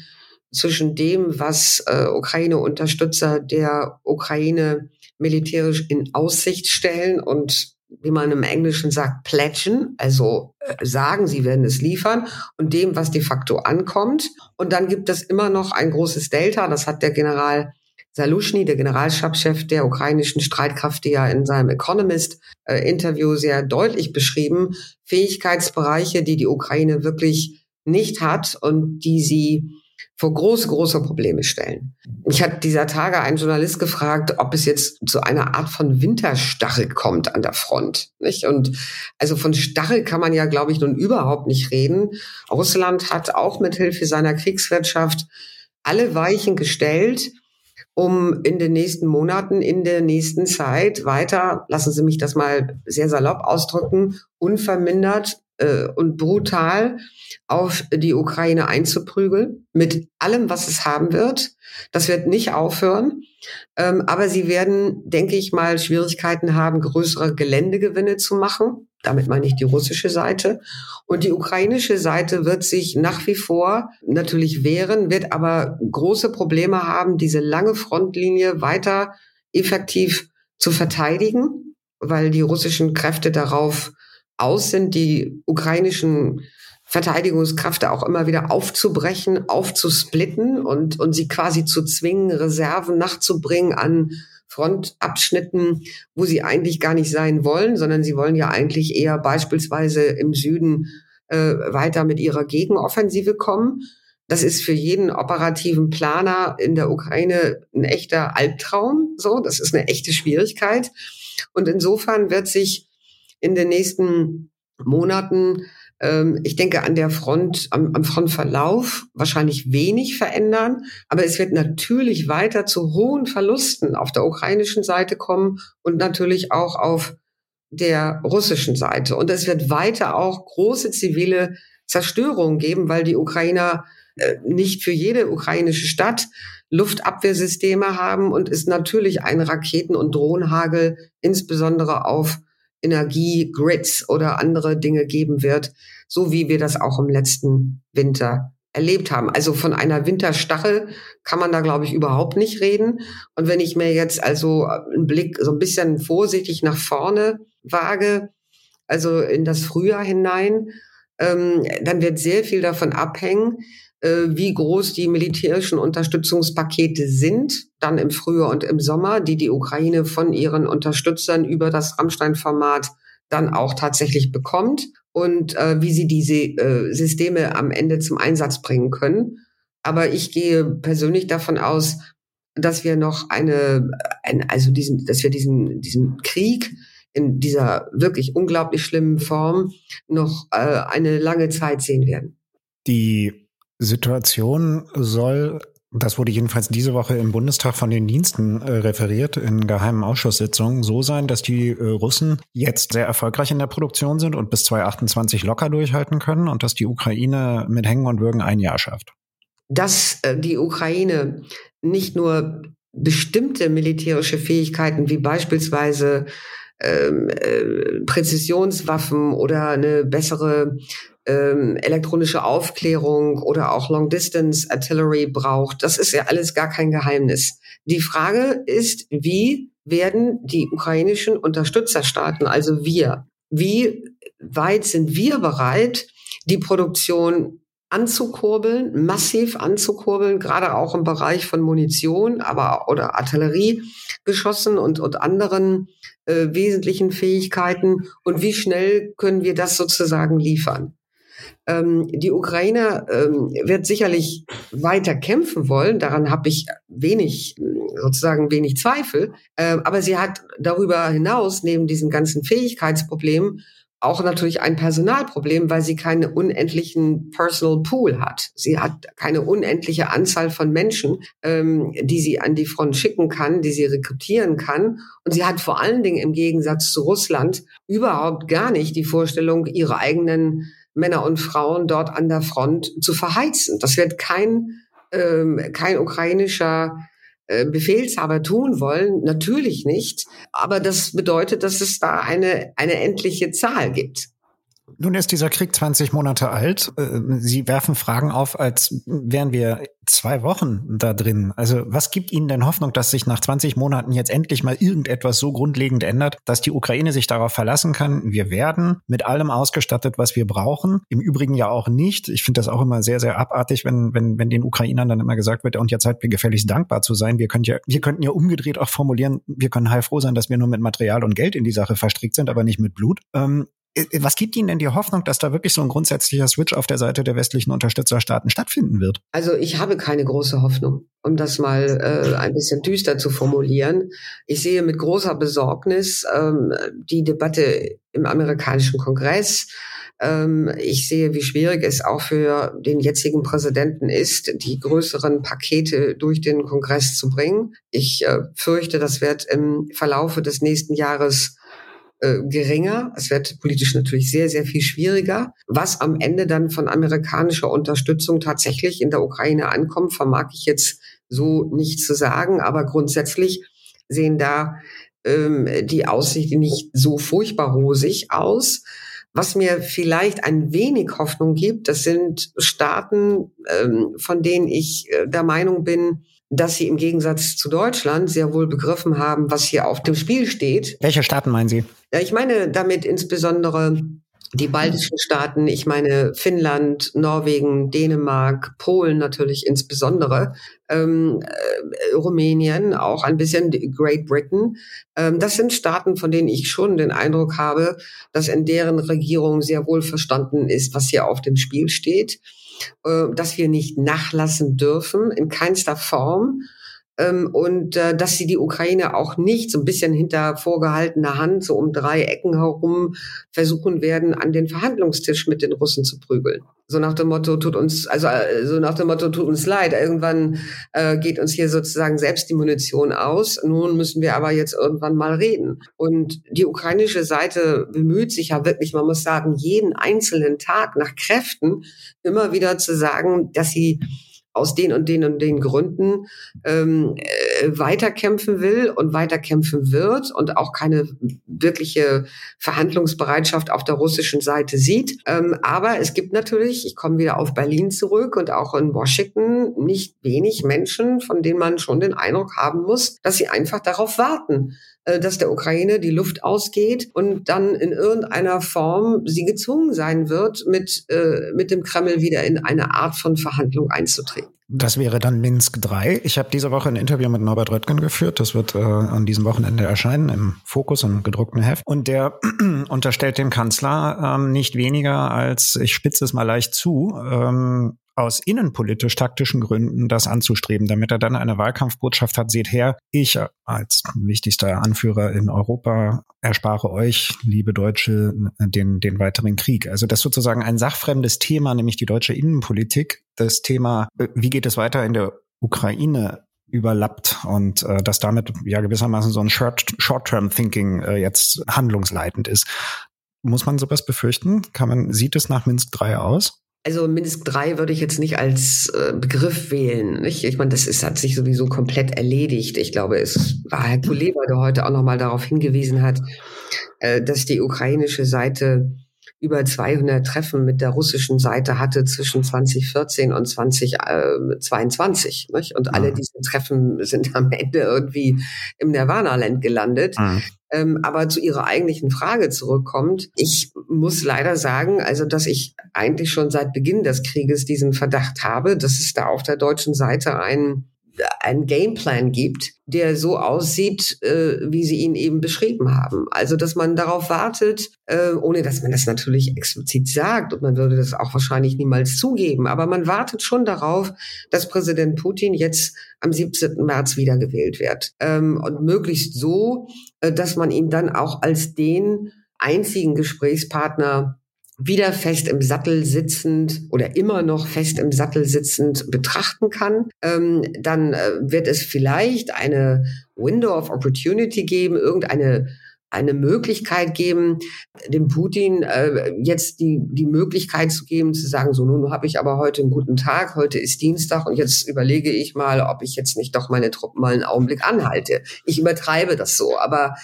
zwischen dem, was äh, Ukraine-Unterstützer der Ukraine militärisch in Aussicht stellen und wie man im Englischen sagt, pledgen, also äh, sagen, sie werden es liefern und dem, was de facto ankommt. Und dann gibt es immer noch ein großes Delta, das hat der General Salushny, der Generalstabschef der ukrainischen Streitkraft, ja in seinem Economist-Interview äh, sehr deutlich beschrieben, Fähigkeitsbereiche, die die Ukraine wirklich nicht hat und die sie vor große, große Probleme stellen. Mich hat dieser Tage ein Journalist gefragt, ob es jetzt zu einer Art von Winterstarre kommt an der Front. Nicht? Und also von Starre kann man ja, glaube ich, nun überhaupt nicht reden. Russland hat auch mit Hilfe seiner Kriegswirtschaft alle Weichen gestellt, um in den nächsten Monaten, in der nächsten Zeit weiter, lassen Sie mich das mal sehr salopp ausdrücken, unvermindert äh, und brutal auf die Ukraine einzuprügeln, mit allem, was es haben wird. Das wird nicht aufhören. Ähm, aber sie werden, denke ich mal, Schwierigkeiten haben, größere Geländegewinne zu machen. Damit meine ich die russische Seite. Und die ukrainische Seite wird sich nach wie vor natürlich wehren, wird aber große Probleme haben, diese lange Frontlinie weiter effektiv zu verteidigen, weil die russischen Kräfte darauf aus sind, die ukrainischen Verteidigungskräfte auch immer wieder aufzubrechen, aufzusplitten und, und sie quasi zu zwingen, Reserven nachzubringen an Frontabschnitten, wo sie eigentlich gar nicht sein wollen, sondern sie wollen ja eigentlich eher beispielsweise im Süden äh, weiter mit ihrer Gegenoffensive kommen. Das ist für jeden operativen Planer in der Ukraine ein echter Albtraum. So, das ist eine echte Schwierigkeit. Und insofern wird sich in den nächsten Monaten, ähm, ich denke, an der Front, am, am Frontverlauf wahrscheinlich wenig verändern. Aber es wird natürlich weiter zu hohen Verlusten auf der ukrainischen Seite kommen und natürlich auch auf der russischen Seite. Und es wird weiter auch große zivile Zerstörungen geben, weil die Ukrainer äh, nicht für jede ukrainische Stadt Luftabwehrsysteme haben und es natürlich ein Raketen- und Drohnenhagel insbesondere auf Energiegrids oder andere Dinge geben wird, so wie wir das auch im letzten Winter erlebt haben. Also von einer Winterstachel kann man da, glaube ich, überhaupt nicht reden. Und wenn ich mir jetzt also einen Blick so ein bisschen vorsichtig nach vorne wage, also in das Frühjahr hinein, ähm, dann wird sehr viel davon abhängen, wie groß die militärischen Unterstützungspakete sind, dann im Frühjahr und im Sommer, die die Ukraine von ihren Unterstützern über das Rammstein-Format dann auch tatsächlich bekommt und äh, wie sie diese äh, Systeme am Ende zum Einsatz bringen können. Aber ich gehe persönlich davon aus, dass wir noch eine, ein, also diesen, dass wir diesen, diesen Krieg in dieser wirklich unglaublich schlimmen Form noch äh, eine lange Zeit sehen werden. Die Situation soll, das wurde jedenfalls diese Woche im Bundestag von den Diensten äh, referiert, in geheimen Ausschusssitzungen, so sein, dass die äh, Russen jetzt sehr erfolgreich in der Produktion sind und bis 2028 locker durchhalten können und dass die Ukraine mit Hängen und Würgen ein Jahr schafft. Dass äh, die Ukraine nicht nur bestimmte militärische Fähigkeiten wie beispielsweise ähm, äh, Präzisionswaffen oder eine bessere ähm, elektronische Aufklärung oder auch Long Distance Artillery braucht. Das ist ja alles gar kein Geheimnis. Die Frage ist, wie werden die ukrainischen Unterstützerstaaten, also wir, wie weit sind wir bereit, die Produktion anzukurbeln, massiv anzukurbeln, gerade auch im Bereich von Munition, aber oder Artilleriegeschossen und, und anderen äh, wesentlichen Fähigkeiten und wie schnell können wir das sozusagen liefern. Ähm, die Ukraine ähm, wird sicherlich weiter kämpfen wollen. Daran habe ich wenig, sozusagen wenig Zweifel. Äh, aber sie hat darüber hinaus, neben diesen ganzen Fähigkeitsproblemen, auch natürlich ein Personalproblem, weil sie keinen unendlichen Personal Pool hat. Sie hat keine unendliche Anzahl von Menschen, ähm, die sie an die Front schicken kann, die sie rekrutieren kann. Und sie hat vor allen Dingen im Gegensatz zu Russland überhaupt gar nicht die Vorstellung, ihre eigenen Männer und Frauen dort an der Front zu verheizen. Das wird kein, ähm, kein ukrainischer äh, Befehlshaber tun wollen, natürlich nicht. Aber das bedeutet, dass es da eine, eine endliche Zahl gibt. Nun ist dieser Krieg 20 Monate alt. Äh, Sie werfen Fragen auf, als wären wir zwei Wochen da drin. Also was gibt Ihnen denn Hoffnung, dass sich nach 20 Monaten jetzt endlich mal irgendetwas so grundlegend ändert, dass die Ukraine sich darauf verlassen kann, wir werden mit allem ausgestattet, was wir brauchen. Im Übrigen ja auch nicht. Ich finde das auch immer sehr, sehr abartig, wenn, wenn, wenn den Ukrainern dann immer gesagt wird, und jetzt seid wir gefälligst dankbar zu sein. Wir können ja, wir könnten ja umgedreht auch formulieren, wir können heilfroh sein, dass wir nur mit Material und Geld in die Sache verstrickt sind, aber nicht mit Blut. Ähm, äh, was gibt Ihnen denn die Hoffnung, dass da wirklich so ein grundsätzlicher Switch auf der Seite der westlichen Unterstützerstaaten stattfinden wird? Also ich habe keine große Hoffnung, um das mal äh, ein bisschen düster zu formulieren. Ich sehe mit großer Besorgnis ähm, die Debatte im amerikanischen Kongress. Ähm, ich sehe, wie schwierig es auch für den jetzigen Präsidenten ist, die größeren Pakete durch den Kongress zu bringen. Ich äh, fürchte, das wird im Verlaufe des nächsten Jahres äh, geringer. Es wird politisch natürlich sehr, sehr viel schwieriger. Was am Ende dann von amerikanischer Unterstützung tatsächlich in der Ukraine ankommt, vermag ich jetzt so nicht zu sagen. Aber grundsätzlich sehen da ähm, die Aussichten nicht so furchtbar rosig aus. Was mir vielleicht ein wenig Hoffnung gibt, das sind Staaten, ähm, von denen ich äh, der Meinung bin, dass sie im Gegensatz zu Deutschland sehr wohl begriffen haben, was hier auf dem Spiel steht. Welche Staaten meinen Sie? Ich meine damit insbesondere die baltischen Staaten, ich meine Finnland, Norwegen, Dänemark, Polen natürlich insbesondere, ähm, äh, Rumänien, auch ein bisschen Great Britain. Ähm, das sind Staaten, von denen ich schon den Eindruck habe, dass in deren Regierung sehr wohl verstanden ist, was hier auf dem Spiel steht äh, dass wir nicht nachlassen dürfen, in keinster Form. Ähm, und äh, dass sie die Ukraine auch nicht so ein bisschen hinter vorgehaltener Hand, so um drei Ecken herum, versuchen werden, an den Verhandlungstisch mit den Russen zu prügeln. So nach dem Motto, tut uns, also äh, so nach dem Motto, tut uns leid, irgendwann äh, geht uns hier sozusagen selbst die Munition aus. Nun müssen wir aber jetzt irgendwann mal reden. Und die ukrainische Seite bemüht sich ja wirklich, man muss sagen, jeden einzelnen Tag nach Kräften immer wieder zu sagen, dass sie aus den und den und den Gründen ähm, äh, weiterkämpfen will und weiterkämpfen wird und auch keine wirkliche Verhandlungsbereitschaft auf der russischen Seite sieht. Ähm, aber es gibt natürlich, ich komme wieder auf Berlin zurück und auch in Washington, nicht wenig Menschen, von denen man schon den Eindruck haben muss, dass sie einfach darauf warten, dass der Ukraine die Luft ausgeht und dann in irgendeiner Form sie gezwungen sein wird, mit, äh, mit dem Kreml wieder in eine Art von Verhandlung einzutreten. Das wäre dann Minsk 3. Ich habe diese Woche ein Interview mit Norbert Röttgen geführt. Das wird äh, an diesem Wochenende erscheinen im Fokus, im gedruckten Heft. Und der unterstellt dem Kanzler ähm, nicht weniger als, ich spitze es mal leicht zu, ähm, aus innenpolitisch-taktischen Gründen das anzustreben, damit er dann eine Wahlkampfbotschaft hat, seht her, ich als wichtigster Anführer in Europa erspare euch, liebe Deutsche, den, den weiteren Krieg. Also das sozusagen ein sachfremdes Thema, nämlich die deutsche Innenpolitik, das Thema, äh, wie geht es weiter in der Ukraine überlappt und äh, dass damit ja gewissermaßen so ein Short-Term-Thinking äh, jetzt handlungsleitend ist. Muss man sowas befürchten? Kann man, sieht es nach Minsk 3 aus? Also Minsk 3 würde ich jetzt nicht als äh, Begriff wählen. Nicht? Ich meine, das ist, hat sich sowieso komplett erledigt. Ich glaube, es war Herr Kuleba, der heute auch nochmal darauf hingewiesen hat, äh, dass die ukrainische Seite über 200 Treffen mit der russischen Seite hatte zwischen 2014 und 2022. Äh, nicht? Und alle mhm. diese Treffen sind am Ende irgendwie im Nirvana-Land gelandet. Mhm. Ähm, aber zu Ihrer eigentlichen Frage zurückkommt, ich muss leider sagen, also dass ich eigentlich schon seit Beginn des Krieges diesen Verdacht habe, dass es da auf der deutschen Seite einen einen Gameplan gibt, der so aussieht, äh, wie Sie ihn eben beschrieben haben. Also, dass man darauf wartet, äh, ohne dass man das natürlich explizit sagt und man würde das auch wahrscheinlich niemals zugeben, aber man wartet schon darauf, dass Präsident Putin jetzt am 17. März wiedergewählt wird. Ähm, und möglichst so, äh, dass man ihn dann auch als den einzigen Gesprächspartner wieder fest im Sattel sitzend oder immer noch fest im Sattel sitzend betrachten kann, ähm, dann äh, wird es vielleicht eine Window of Opportunity geben, irgendeine eine Möglichkeit geben, dem Putin äh, jetzt die, die Möglichkeit zu geben, zu sagen, so nun habe ich aber heute einen guten Tag, heute ist Dienstag und jetzt überlege ich mal, ob ich jetzt nicht doch meine Truppen mal einen Augenblick anhalte. Ich übertreibe das so, aber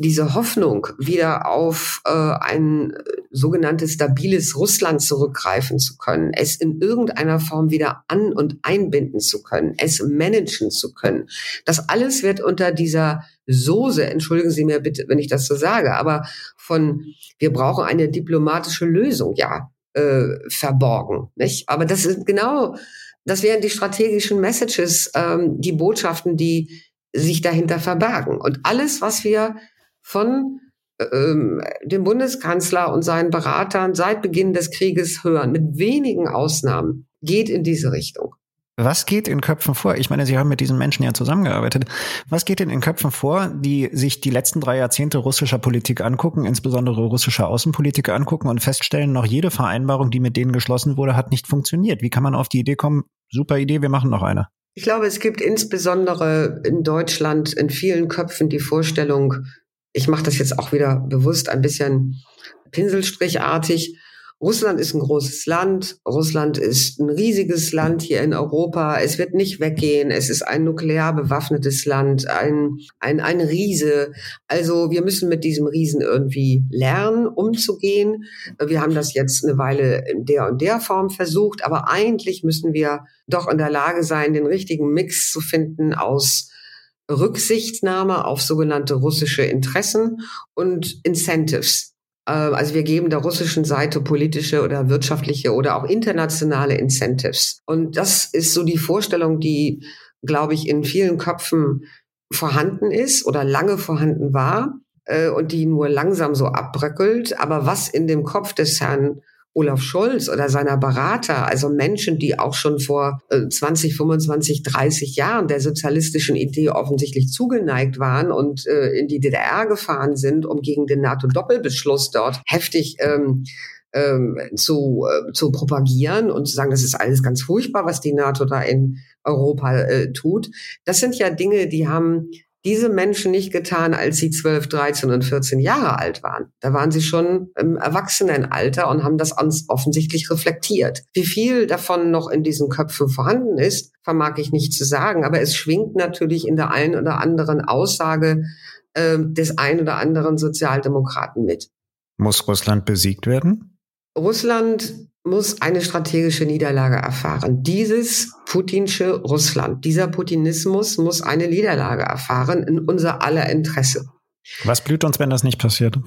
diese Hoffnung, wieder auf äh, ein sogenanntes stabiles Russland zurückgreifen zu können, es in irgendeiner Form wieder an- und einbinden zu können, es managen zu können. Das alles wird unter dieser Soße, entschuldigen Sie mir bitte, wenn ich das so sage, aber von wir brauchen eine diplomatische Lösung, ja, äh, verborgen. Nicht? Aber das ist genau, das wären die strategischen Messages, ähm, die Botschaften, die sich dahinter verbergen. Und alles, was wir von ähm, dem Bundeskanzler und seinen Beratern seit Beginn des Krieges hören, mit wenigen Ausnahmen, geht in diese Richtung. Was geht in Köpfen vor? Ich meine, Sie haben mit diesen Menschen ja zusammengearbeitet. Was geht denn in Köpfen vor, die sich die letzten drei Jahrzehnte russischer Politik angucken, insbesondere russischer Außenpolitik angucken und feststellen, noch jede Vereinbarung, die mit denen geschlossen wurde, hat nicht funktioniert? Wie kann man auf die Idee kommen, super Idee, wir machen noch eine? Ich glaube, es gibt insbesondere in Deutschland in vielen Köpfen die Vorstellung, ich mache das jetzt auch wieder bewusst ein bisschen pinselstrichartig, Russland ist ein großes Land. Russland ist ein riesiges Land hier in Europa. Es wird nicht weggehen. Es ist ein nuklear bewaffnetes Land, ein, ein, ein Riese. Also wir müssen mit diesem Riesen irgendwie lernen, umzugehen. Wir haben das jetzt eine Weile in der und der Form versucht, aber eigentlich müssen wir doch in der Lage sein, den richtigen Mix zu finden aus Rücksichtnahme auf sogenannte russische Interessen und Incentives. Ähm, also wir geben der russischen Seite politische oder wirtschaftliche oder auch internationale Incentives. Und das ist so die Vorstellung, die, glaube ich, in vielen Köpfen vorhanden ist oder lange vorhanden war äh, und die nur langsam so abbröckelt. Aber was in dem Kopf des Herrn Olaf Scholz oder seiner Berater, also Menschen, die auch schon vor 20, 25, 30 Jahren der sozialistischen Idee offensichtlich zugeneigt waren und äh, in die DDR gefahren sind, um gegen den NATO-Doppelbeschluss dort heftig ähm, ähm, zu, äh, zu propagieren und zu sagen, das ist alles ganz furchtbar, was die NATO da in Europa äh, tut. Das sind ja Dinge, die haben diese Menschen nicht getan, als sie 12, 13 und 14 Jahre alt waren. Da waren sie schon im Erwachsenenalter und haben das offensichtlich reflektiert. Wie viel davon noch in diesen Köpfen vorhanden ist, vermag ich nicht zu sagen, aber es schwingt natürlich in der einen oder anderen Aussage äh, des einen oder anderen Sozialdemokraten mit. Muss Russland besiegt werden? Russland muss eine strategische Niederlage erfahren. Dieses putinsche Russland, dieser Putinismus muss eine Niederlage erfahren in unser aller Interesse. Was blüht uns, wenn das nicht passiert?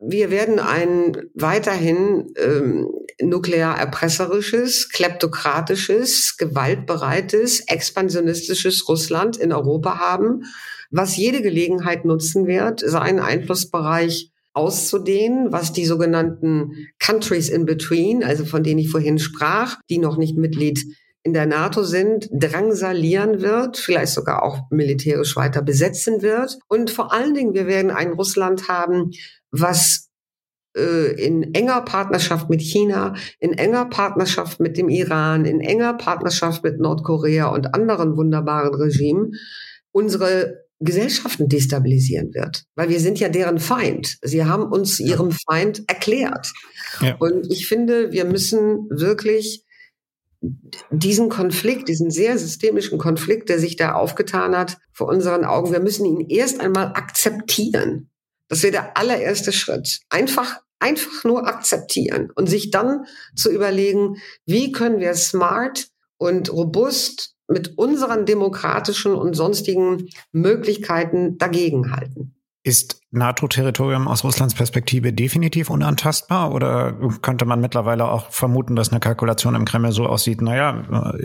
Wir werden ein weiterhin ähm, nuklear erpresserisches, kleptokratisches, gewaltbereites, expansionistisches Russland in Europa haben, was jede Gelegenheit nutzen wird, seinen Einflussbereich auszudehnen, was die sogenannten Countries in Between, also von denen ich vorhin sprach, die noch nicht Mitglied in der NATO sind, drangsalieren wird, vielleicht sogar auch militärisch weiter besetzen wird. Und vor allen Dingen, wir werden ein Russland haben, was äh, in enger Partnerschaft mit China, in enger Partnerschaft mit dem Iran, in enger Partnerschaft mit Nordkorea und anderen wunderbaren Regimen unsere Gesellschaften destabilisieren wird, weil wir sind ja deren Feind. Sie haben uns ihrem Feind erklärt. Ja. Und ich finde, wir müssen wirklich diesen Konflikt, diesen sehr systemischen Konflikt, der sich da aufgetan hat, vor unseren Augen, wir müssen ihn erst einmal akzeptieren. Das wäre der allererste Schritt. Einfach, einfach nur akzeptieren und sich dann zu überlegen, wie können wir smart und robust mit unseren demokratischen und sonstigen Möglichkeiten dagegenhalten. Ist NATO-Territorium aus Russlands Perspektive definitiv unantastbar oder könnte man mittlerweile auch vermuten, dass eine Kalkulation im Kreml so aussieht, naja,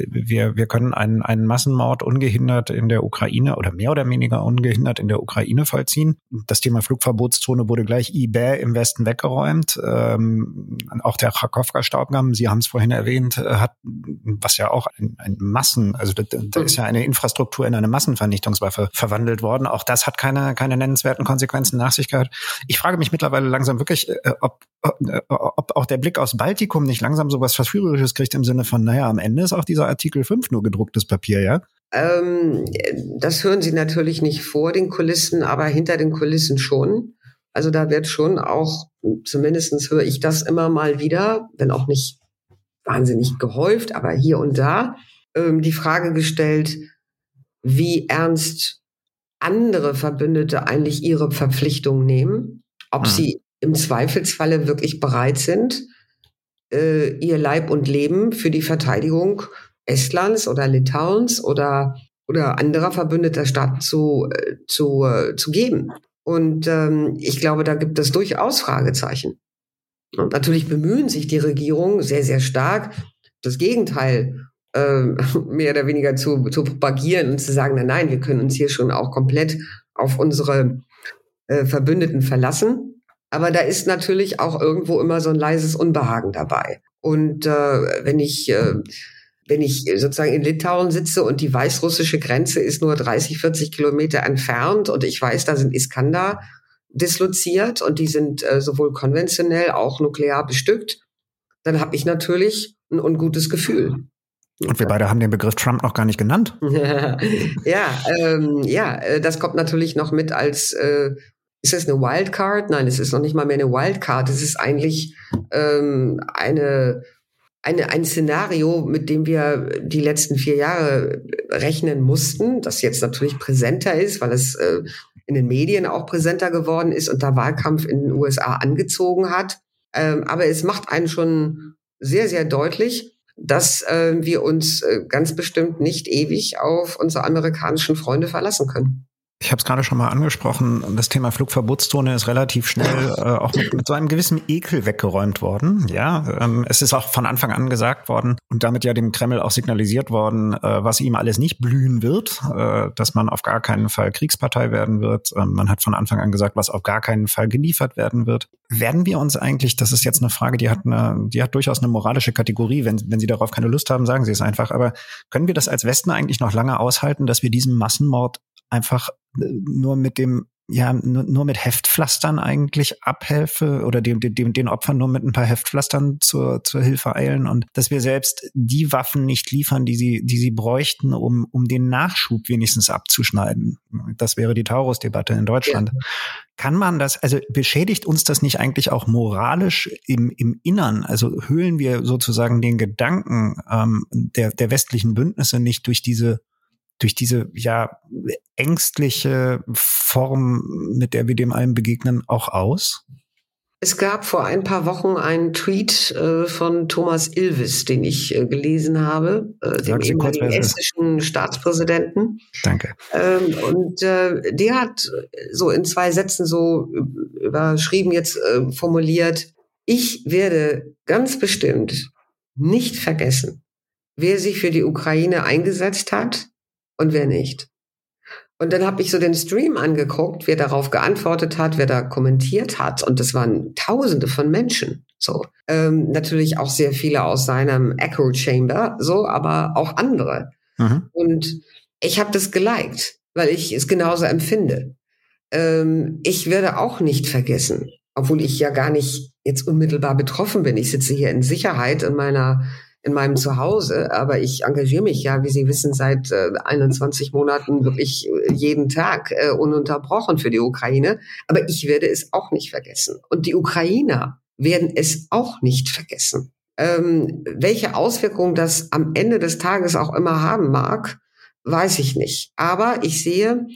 wir, wir können einen, einen Massenmord ungehindert in der Ukraine oder mehr oder weniger ungehindert in der Ukraine vollziehen. Das Thema Flugverbotszone wurde gleich eBay im Westen weggeräumt. Ähm, auch der Kharkovka-Staubgamm, Sie haben es vorhin erwähnt, äh, hat, was ja auch ein, ein Massen, also da, da ist ja eine Infrastruktur in eine Massenvernichtungswaffe verwandelt worden. Auch das hat keine, keine nennenswerten Konsequenzen ganzen nach sich gehört. Ich frage mich mittlerweile langsam wirklich, äh, ob, äh, ob auch der Blick aus Baltikum nicht langsam so was Verführerisches kriegt im Sinne von, naja, am Ende ist auch dieser Artikel 5 nur gedrucktes Papier, ja? Ähm, das hören Sie natürlich nicht vor den Kulissen, aber hinter den Kulissen schon. Also da wird schon auch, zumindestens höre ich das immer mal wieder, wenn auch nicht wahnsinnig gehäuft, aber hier und da, ähm, die Frage gestellt, wie ernst andere Verbündete eigentlich ihre Verpflichtung nehmen, ob mhm. sie im Zweifelsfalle wirklich bereit sind, äh, ihr Leib und Leben für die Verteidigung Estlands oder Litauens oder, oder anderer verbündeter Staaten zu, äh, zu, äh, zu geben. Und ähm, ich glaube, da gibt es durchaus Fragezeichen. Und natürlich bemühen sich die Regierungen sehr, sehr stark, das Gegenteil äh, mehr oder weniger zu, zu propagieren und zu sagen, nein, nein, wir können uns hier schon auch komplett auf unsere äh, Verbündeten verlassen. Aber da ist natürlich auch irgendwo immer so ein leises Unbehagen dabei. Und äh, wenn ich äh, wenn ich sozusagen in Litauen sitze und die weißrussische Grenze ist nur 30, 40 Kilometer entfernt und ich weiß, da sind Iskander disloziert und die sind äh, sowohl konventionell auch nuklear bestückt, dann habe ich natürlich ein ungutes Gefühl. Und wir beide haben den Begriff Trump noch gar nicht genannt. ja, ähm, ja, äh, das kommt natürlich noch mit als äh, ist das eine Wildcard? Nein, es ist noch nicht mal mehr eine Wildcard. Es ist eigentlich ähm, eine eine, ein Szenario, mit dem wir die letzten vier Jahre rechnen mussten, das jetzt natürlich präsenter ist, weil es äh, in den Medien auch präsenter geworden ist und der Wahlkampf in den USA angezogen hat. Ähm, aber es macht einen schon sehr, sehr deutlich, dass äh, wir uns äh, ganz bestimmt nicht ewig auf unsere amerikanischen Freunde verlassen können. Ich habe es gerade schon mal angesprochen, das Thema Flugverbotszone ist relativ schnell äh, auch mit, mit, so einem gewissen Ekel weggeräumt worden. Ja, ähm, es ist auch von Anfang an gesagt worden und damit ja dem Kreml auch signalisiert worden, äh, was ihm alles nicht blühen wird, äh, dass man auf gar keinen Fall Kriegspartei werden wird. Ähm, man hat von Anfang an gesagt, was auf gar keinen Fall geliefert werden wird. Werden wir uns eigentlich, das ist jetzt eine Frage, die hat eine, die hat durchaus eine moralische Kategorie. Wenn, wenn Sie darauf keine Lust haben, sagen Sie es einfach. Aber können wir das als Westen eigentlich noch lange aushalten, dass wir diesem Massenmord einfach äh, nur mit dem ja nur, nur mit Heftpflastern eigentlich abhelfe oder dem, dem, den Opfern nur mit ein paar Heftpflastern zur, zur Hilfe eilen und dass wir selbst die Waffen nicht liefern, die sie, die sie bräuchten, um, um den Nachschub wenigstens abzuschneiden. Das wäre die Taurus-Debatte in Deutschland. Ja. Kann man das, also beschädigt uns das nicht eigentlich auch moralisch im, im Innern? Also höhlen wir sozusagen den Gedanken ähm, der, der westlichen Bündnisse nicht durch diese durch diese ja ängstliche Form, mit der wir dem allen begegnen, auch aus? Es gab vor ein paar Wochen einen Tweet äh, von Thomas Ilves, den ich äh, gelesen habe, äh, dem ehemaligen estnischen Staatspräsidenten. Danke. Ähm, und äh, der hat so in zwei Sätzen so überschrieben jetzt äh, formuliert, ich werde ganz bestimmt nicht vergessen, wer sich für die Ukraine eingesetzt hat und wer nicht. Und dann habe ich so den Stream angeguckt, wer darauf geantwortet hat, wer da kommentiert hat. Und das waren Tausende von Menschen. So ähm, natürlich auch sehr viele aus seinem Echo Chamber, so, aber auch andere. Mhm. Und ich habe das geliked, weil ich es genauso empfinde. Ähm, ich werde auch nicht vergessen, obwohl ich ja gar nicht jetzt unmittelbar betroffen bin. Ich sitze hier in Sicherheit in meiner in meinem Zuhause, aber ich engagiere mich ja, wie Sie wissen, seit äh, 21 Monaten wirklich äh, jeden Tag äh, ununterbrochen für die Ukraine. Aber ich werde es auch nicht vergessen. Und die Ukrainer werden es auch nicht vergessen. Ähm, welche Auswirkungen das am Ende des Tages auch immer haben mag, weiß ich nicht. Aber ich sehe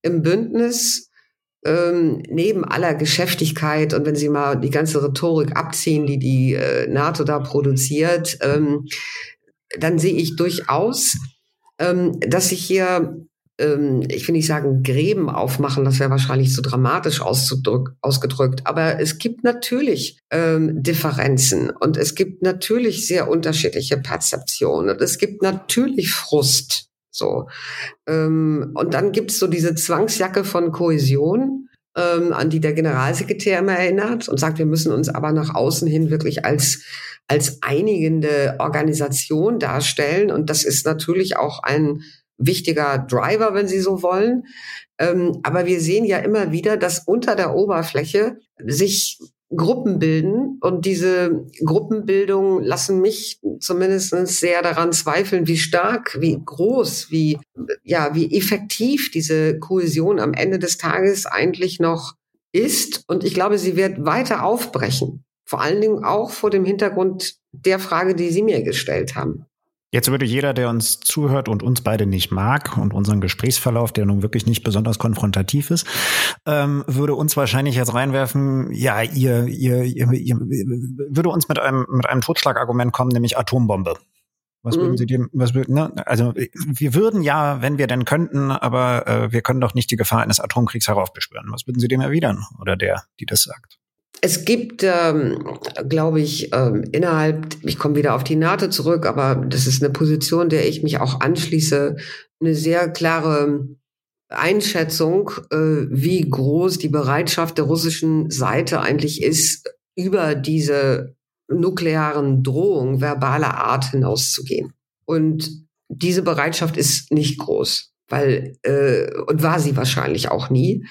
im Bündnis ähm, neben aller Geschäftigkeit und wenn Sie mal die ganze Rhetorik abziehen, die die äh, NATO da produziert, ähm, dann sehe ich durchaus, ähm, dass sich hier, ähm, ich will nicht sagen Gräben aufmachen, das wäre wahrscheinlich zu dramatisch ausgedrückt, aber es gibt natürlich ähm, Differenzen und es gibt natürlich sehr unterschiedliche Perzeptionen und es gibt natürlich Frust so. Ähm, und dann gibt's so diese Zwangsjacke von Kohäsion, ähm, an die der Generalsekretär immer erinnert und sagt, wir müssen uns aber nach außen hin wirklich als, als einigende Organisation darstellen. Und das ist natürlich auch ein wichtiger Driver, wenn Sie so wollen. Ähm, aber wir sehen ja immer wieder, dass unter der Oberfläche sich Gruppen bilden und diese Gruppenbildungen lassen mich zumindest sehr daran zweifeln, wie stark, wie groß, wie, ja, wie effektiv diese Kohäsion am Ende des Tages eigentlich noch ist. Und ich glaube, sie wird weiter aufbrechen. Vor allen Dingen auch vor dem Hintergrund der Frage, die Sie mir gestellt haben. Jetzt würde jeder, der uns zuhört und uns beide nicht mag und unseren Gesprächsverlauf, der nun wirklich nicht besonders konfrontativ ist, ähm, würde uns wahrscheinlich jetzt reinwerfen, ja, ihr, ihr, ihr, ihr würde uns mit einem, mit einem Totschlagargument kommen, nämlich Atombombe. Was würden mhm. Sie dem, was würden, ne? Also wir würden ja, wenn wir denn könnten, aber äh, wir können doch nicht die Gefahr eines Atomkriegs heraufbeschwören. Was würden Sie dem erwidern? Oder der, die das sagt? Es gibt, ähm, glaube ich, ähm, innerhalb, ich komme wieder auf die NATO zurück, aber das ist eine Position, der ich mich auch anschließe, eine sehr klare Einschätzung, äh, wie groß die Bereitschaft der russischen Seite eigentlich ist, über diese nuklearen Drohungen verbaler Art hinauszugehen. Und diese Bereitschaft ist nicht groß weil äh, und war sie wahrscheinlich auch nie.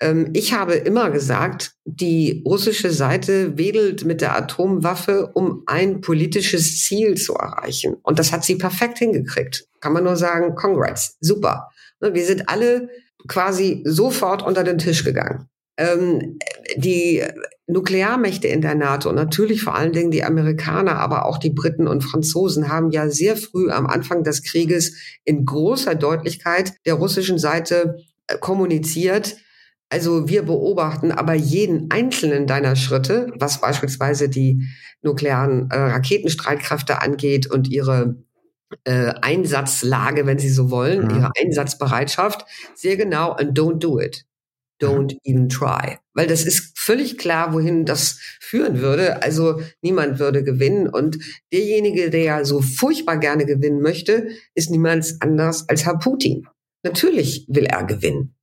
Ähm, ich habe immer gesagt, die russische Seite wedelt mit der Atomwaffe, um ein politisches Ziel zu erreichen. Und das hat sie perfekt hingekriegt. Kann man nur sagen, Congrats, super. Ne, wir sind alle quasi sofort unter den Tisch gegangen. Ähm, die Nuklearmächte in der NATO, natürlich vor allen Dingen die Amerikaner, aber auch die Briten und Franzosen, haben ja sehr früh am Anfang des Krieges in großer Deutlichkeit der russischen Seite äh, kommuniziert, also wir beobachten aber jeden einzelnen deiner Schritte, was beispielsweise die nuklearen äh, Raketenstreitkräfte angeht und ihre äh, Einsatzlage, wenn Sie so wollen, mhm. ihre Einsatzbereitschaft, sehr genau and don't do it don't even try. Weil das ist völlig klar, wohin das führen würde. Also niemand würde gewinnen. Und derjenige, der so furchtbar gerne gewinnen möchte, ist niemand anders als Herr Putin. Natürlich will er gewinnen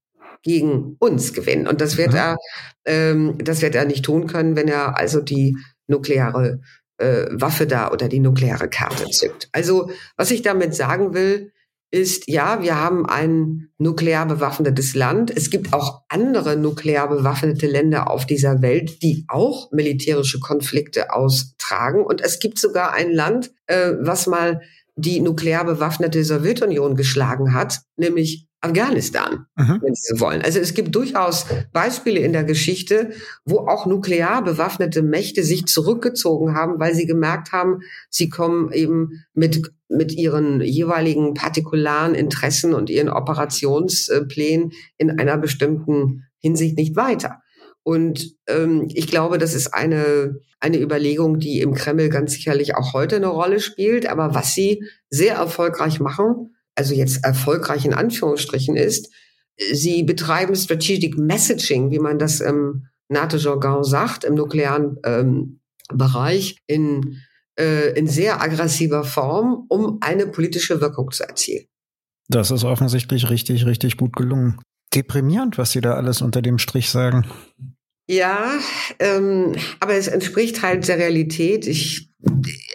gegen uns gewinnen. Und das wird er, ähm, das wird er nicht tun können, wenn er also die nukleare äh, Waffe da oder die nukleare Karte zückt. Also was ich damit sagen will, ist, ja, wir haben ein nuklear bewaffnetes Land. Es gibt auch andere nuklear bewaffnete Länder auf dieser Welt, die auch militärische Konflikte austragen. Und es gibt sogar ein Land, äh, was mal die nuklear bewaffnete Sowjetunion geschlagen hat, nämlich Afghanistan, mhm. wenn Sie so wollen. Also es gibt durchaus Beispiele in der Geschichte, wo auch nuklear bewaffnete Mächte sich zurückgezogen haben, weil sie gemerkt haben, sie kommen eben mit, mit ihren jeweiligen partikularen Interessen und ihren Operationsplänen in einer bestimmten Hinsicht nicht weiter. Und ähm, ich glaube, das ist eine, eine Überlegung, die im Kreml ganz sicherlich auch heute eine Rolle spielt. Aber was sie sehr erfolgreich machen, also jetzt erfolgreich in Anführungsstrichen ist, sie betreiben Strategic Messaging, wie man das im NATO-Jargon sagt, im nuklearen ähm, Bereich, in, äh, in sehr aggressiver Form, um eine politische Wirkung zu erzielen. Das ist offensichtlich richtig, richtig gut gelungen. Deprimierend, was Sie da alles unter dem Strich sagen. Ja, ähm, aber es entspricht halt der Realität. Ich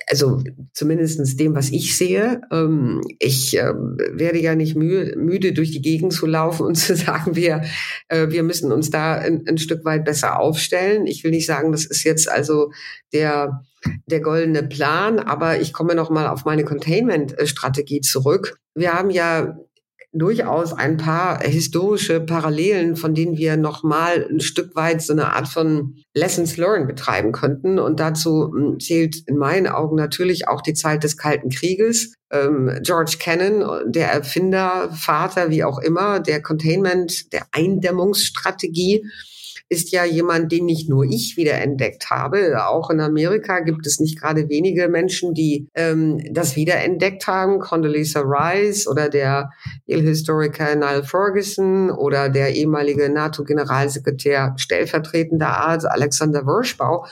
also zumindestens dem, was ich sehe. Ähm, ich äh, werde ja nicht müde, müde, durch die Gegend zu laufen und zu sagen, wir, äh, wir müssen uns da ein, ein Stück weit besser aufstellen. Ich will nicht sagen, das ist jetzt also der, der goldene Plan, aber ich komme noch mal auf meine Containment-Strategie zurück. Wir haben ja durchaus ein paar historische Parallelen, von denen wir nochmal ein Stück weit so eine Art von Lessons Learned betreiben könnten. Und dazu hm, zählt in meinen Augen natürlich auch die Zeit des Kalten Krieges. Ähm, George Kennan, der Erfinder, Vater, wie auch immer, der Containment, der Eindämmungsstrategie, ist ja jemand, den nicht nur ich wiederentdeckt habe. Auch in Amerika gibt es nicht gerade wenige Menschen, die ähm, das wiederentdeckt haben. Condoleezza Rice oder der Historiker Niall Ferguson oder der ehemalige NATO-Generalsekretär stellvertretender Art Alexander Wirschbau.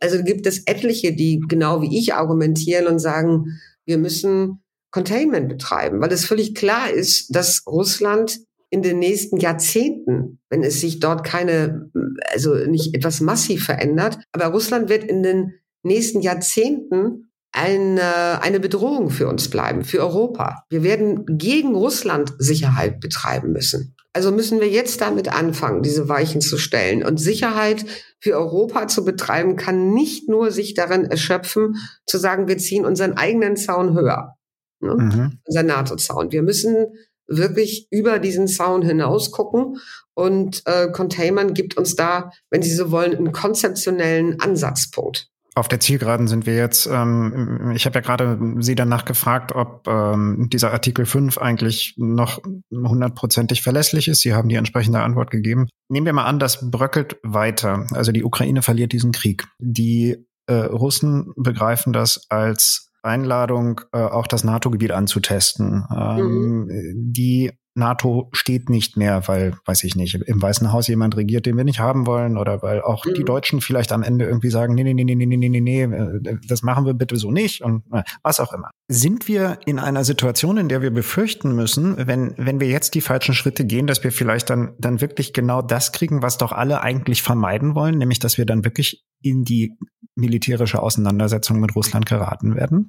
Also gibt es etliche, die genau wie ich argumentieren und sagen, wir müssen Containment betreiben, weil es völlig klar ist, dass Russland in den nächsten Jahrzehnten, wenn es sich dort keine, also nicht etwas massiv verändert, aber Russland wird in den nächsten Jahrzehnten eine, eine Bedrohung für uns bleiben, für Europa. Wir werden gegen Russland Sicherheit betreiben müssen. Also müssen wir jetzt damit anfangen, diese Weichen zu stellen. Und Sicherheit für Europa zu betreiben, kann nicht nur sich darin erschöpfen, zu sagen, wir ziehen unseren eigenen Zaun höher. Ne? Mhm. Unser NATO-Zaun. Wir müssen wirklich über diesen Zaun hinaus gucken. Und äh, Containment gibt uns da, wenn Sie so wollen, einen konzeptionellen Ansatzpunkt. auf der Zielgeraden sind wir jetzt. Ähm, ich habe ja gerade Sie danach gefragt, ob ähm, dieser Artikel 5 eigentlich noch hundertprozentig verlässlich ist. Sie haben die entsprechende Antwort gegeben. Nehmen wir mal an, das bröckelt weiter. Also die Ukraine verliert diesen Krieg. Die äh, Russen begreifen das als Einladung, äh, auch das NATO-Gebiet anzutesten. Ähm, mhm. Die NATO steht nicht mehr, weil, weiß ich nicht, im Weißen Haus jemand regiert, den wir nicht haben wollen, oder weil auch mhm. die Deutschen vielleicht am Ende irgendwie sagen, nee, nee, nee, nee, nee, nee, nee, nee, äh, das machen wir bitte so nicht und äh, was auch immer. Sind wir in einer Situation, in der wir befürchten müssen, wenn, wenn wir jetzt die falschen Schritte gehen, dass wir vielleicht dann, dann wirklich genau das kriegen, was doch alle eigentlich vermeiden wollen, nämlich dass wir dann wirklich in die militärische Auseinandersetzung mit Russland geraten werden?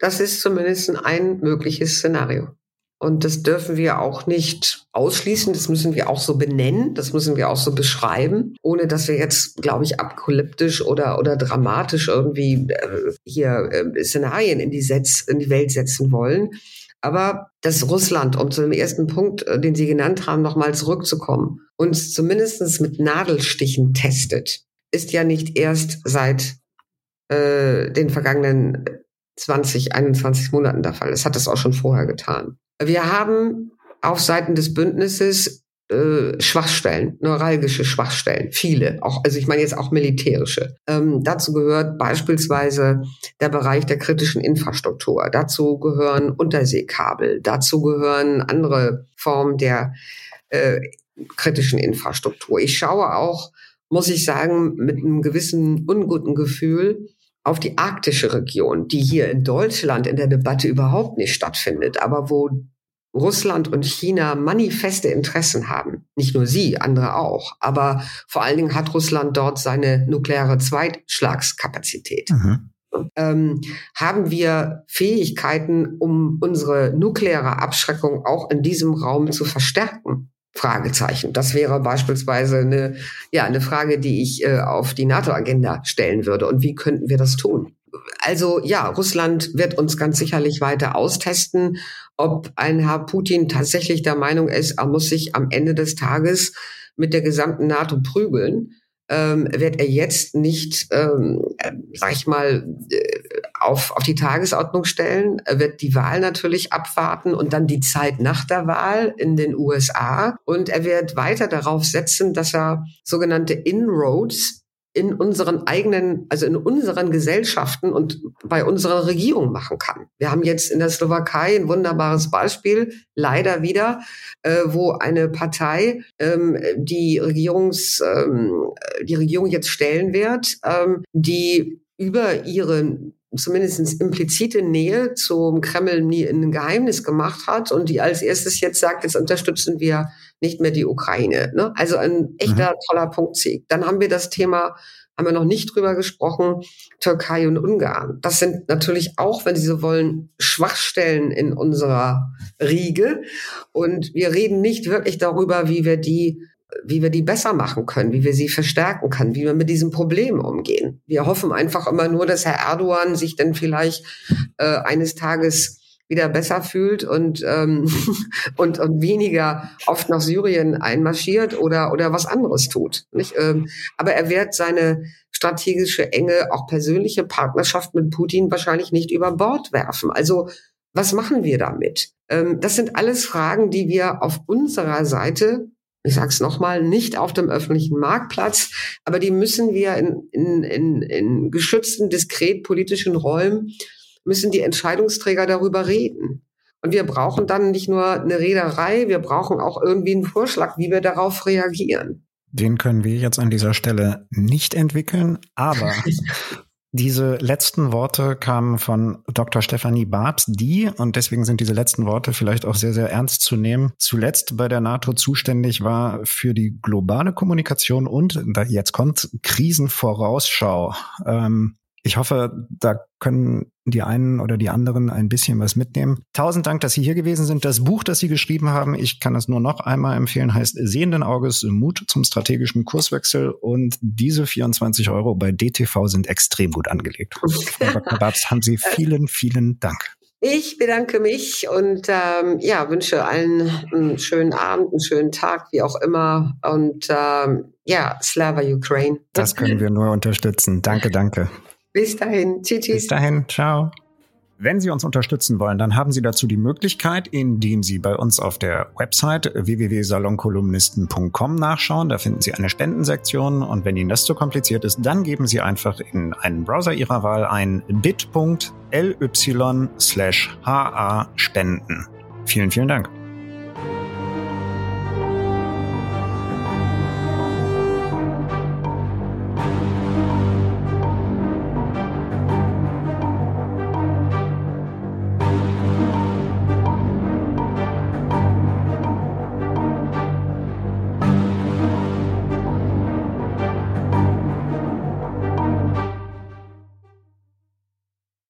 Das ist zumindest ein mögliches Szenario. Und das dürfen wir auch nicht ausschließen. Das müssen wir auch so benennen. Das müssen wir auch so beschreiben, ohne dass wir jetzt, glaube ich, apokalyptisch oder, oder dramatisch irgendwie äh, hier äh, Szenarien in die, Setz, in die Welt setzen wollen. Aber dass Russland, um zu dem ersten Punkt, äh, den Sie genannt haben, nochmal zurückzukommen, uns zumindest mit Nadelstichen testet, ist ja nicht erst seit äh, den vergangenen 20, 21 Monaten der Fall. Das hat es auch schon vorher getan. Wir haben auf Seiten des Bündnisses äh, Schwachstellen, neuralgische Schwachstellen, viele, auch, also ich meine jetzt auch militärische. Ähm, dazu gehört beispielsweise der Bereich der kritischen Infrastruktur. Dazu gehören Unterseekabel. Dazu gehören andere Formen der äh, kritischen Infrastruktur. Ich schaue auch, muss ich sagen, mit einem gewissen unguten Gefühl auf die arktische Region, die hier in Deutschland in der Debatte überhaupt nicht stattfindet, aber wo Russland und China manifeste Interessen haben. Nicht nur sie, andere auch. Aber vor allen Dingen hat Russland dort seine nukleare Zweitschlagskapazität. Mhm. Ähm, haben wir Fähigkeiten, um unsere nukleare Abschreckung auch in diesem Raum zu verstärken? Fragezeichen. Das wäre beispielsweise eine, ja, eine Frage, die ich äh, auf die NATO-Agenda stellen würde. Und wie könnten wir das tun? Also ja, Russland wird uns ganz sicherlich weiter austesten, ob ein Herr Putin tatsächlich der Meinung ist, er muss sich am Ende des Tages mit der gesamten NATO prügeln ähm, wird er jetzt nicht, ähm, sag ich mal, äh, auf, auf die Tagesordnung stellen. Er wird die Wahl natürlich abwarten und dann die Zeit nach der Wahl in den USA. Und er wird weiter darauf setzen, dass er sogenannte Inroads in unseren eigenen, also in unseren Gesellschaften und bei unserer Regierung machen kann. Wir haben jetzt in der Slowakei ein wunderbares Beispiel, leider wieder, äh, wo eine Partei ähm, die Regierungs, ähm, die Regierung jetzt stellen wird, ähm, die über ihre zumindest implizite Nähe zum Kreml nie ein Geheimnis gemacht hat und die als erstes jetzt sagt, jetzt unterstützen wir nicht mehr die Ukraine. Ne? Also ein echter mhm. toller Punktsieg. Dann haben wir das Thema, haben wir noch nicht drüber gesprochen, Türkei und Ungarn. Das sind natürlich auch, wenn Sie so wollen, Schwachstellen in unserer Riege. Und wir reden nicht wirklich darüber, wie wir die wie wir die besser machen können, wie wir sie verstärken können, wie wir mit diesem Problem umgehen. Wir hoffen einfach immer nur, dass Herr Erdogan sich dann vielleicht äh, eines Tages wieder besser fühlt und, ähm, und, und weniger oft nach Syrien einmarschiert oder, oder was anderes tut. Nicht? Ähm, aber er wird seine strategische, enge, auch persönliche Partnerschaft mit Putin wahrscheinlich nicht über Bord werfen. Also was machen wir damit? Ähm, das sind alles Fragen, die wir auf unserer Seite ich sage es nochmal, nicht auf dem öffentlichen Marktplatz, aber die müssen wir in, in, in, in geschützten, diskret politischen Räumen müssen die Entscheidungsträger darüber reden. Und wir brauchen dann nicht nur eine Rederei, wir brauchen auch irgendwie einen Vorschlag, wie wir darauf reagieren. Den können wir jetzt an dieser Stelle nicht entwickeln, aber diese letzten Worte kamen von Dr. Stefanie Babs, die, und deswegen sind diese letzten Worte vielleicht auch sehr, sehr ernst zu nehmen, zuletzt bei der NATO zuständig war für die globale Kommunikation und, jetzt kommt Krisenvorausschau. Ähm, ich hoffe, da können die einen oder die anderen ein bisschen was mitnehmen. Tausend Dank, dass Sie hier gewesen sind. Das Buch, das Sie geschrieben haben, ich kann es nur noch einmal empfehlen, heißt Sehenden Auges Mut zum strategischen Kurswechsel und diese 24 Euro bei DTV sind extrem gut angelegt. Frau Dr. Babs, haben Sie vielen, vielen Dank. Ich bedanke mich und ähm, ja, wünsche allen einen schönen Abend, einen schönen Tag, wie auch immer. Und ähm, ja, Slava Ukraine. Das können wir nur unterstützen. Danke, danke. Bis dahin. Tschüss. Bis dahin. Ciao. Wenn Sie uns unterstützen wollen, dann haben Sie dazu die Möglichkeit, indem Sie bei uns auf der Website www.salonkolumnisten.com nachschauen. Da finden Sie eine Spendensektion und wenn Ihnen das zu kompliziert ist, dann geben Sie einfach in einen Browser Ihrer Wahl ein bit.ly slash ha spenden. Vielen, vielen Dank.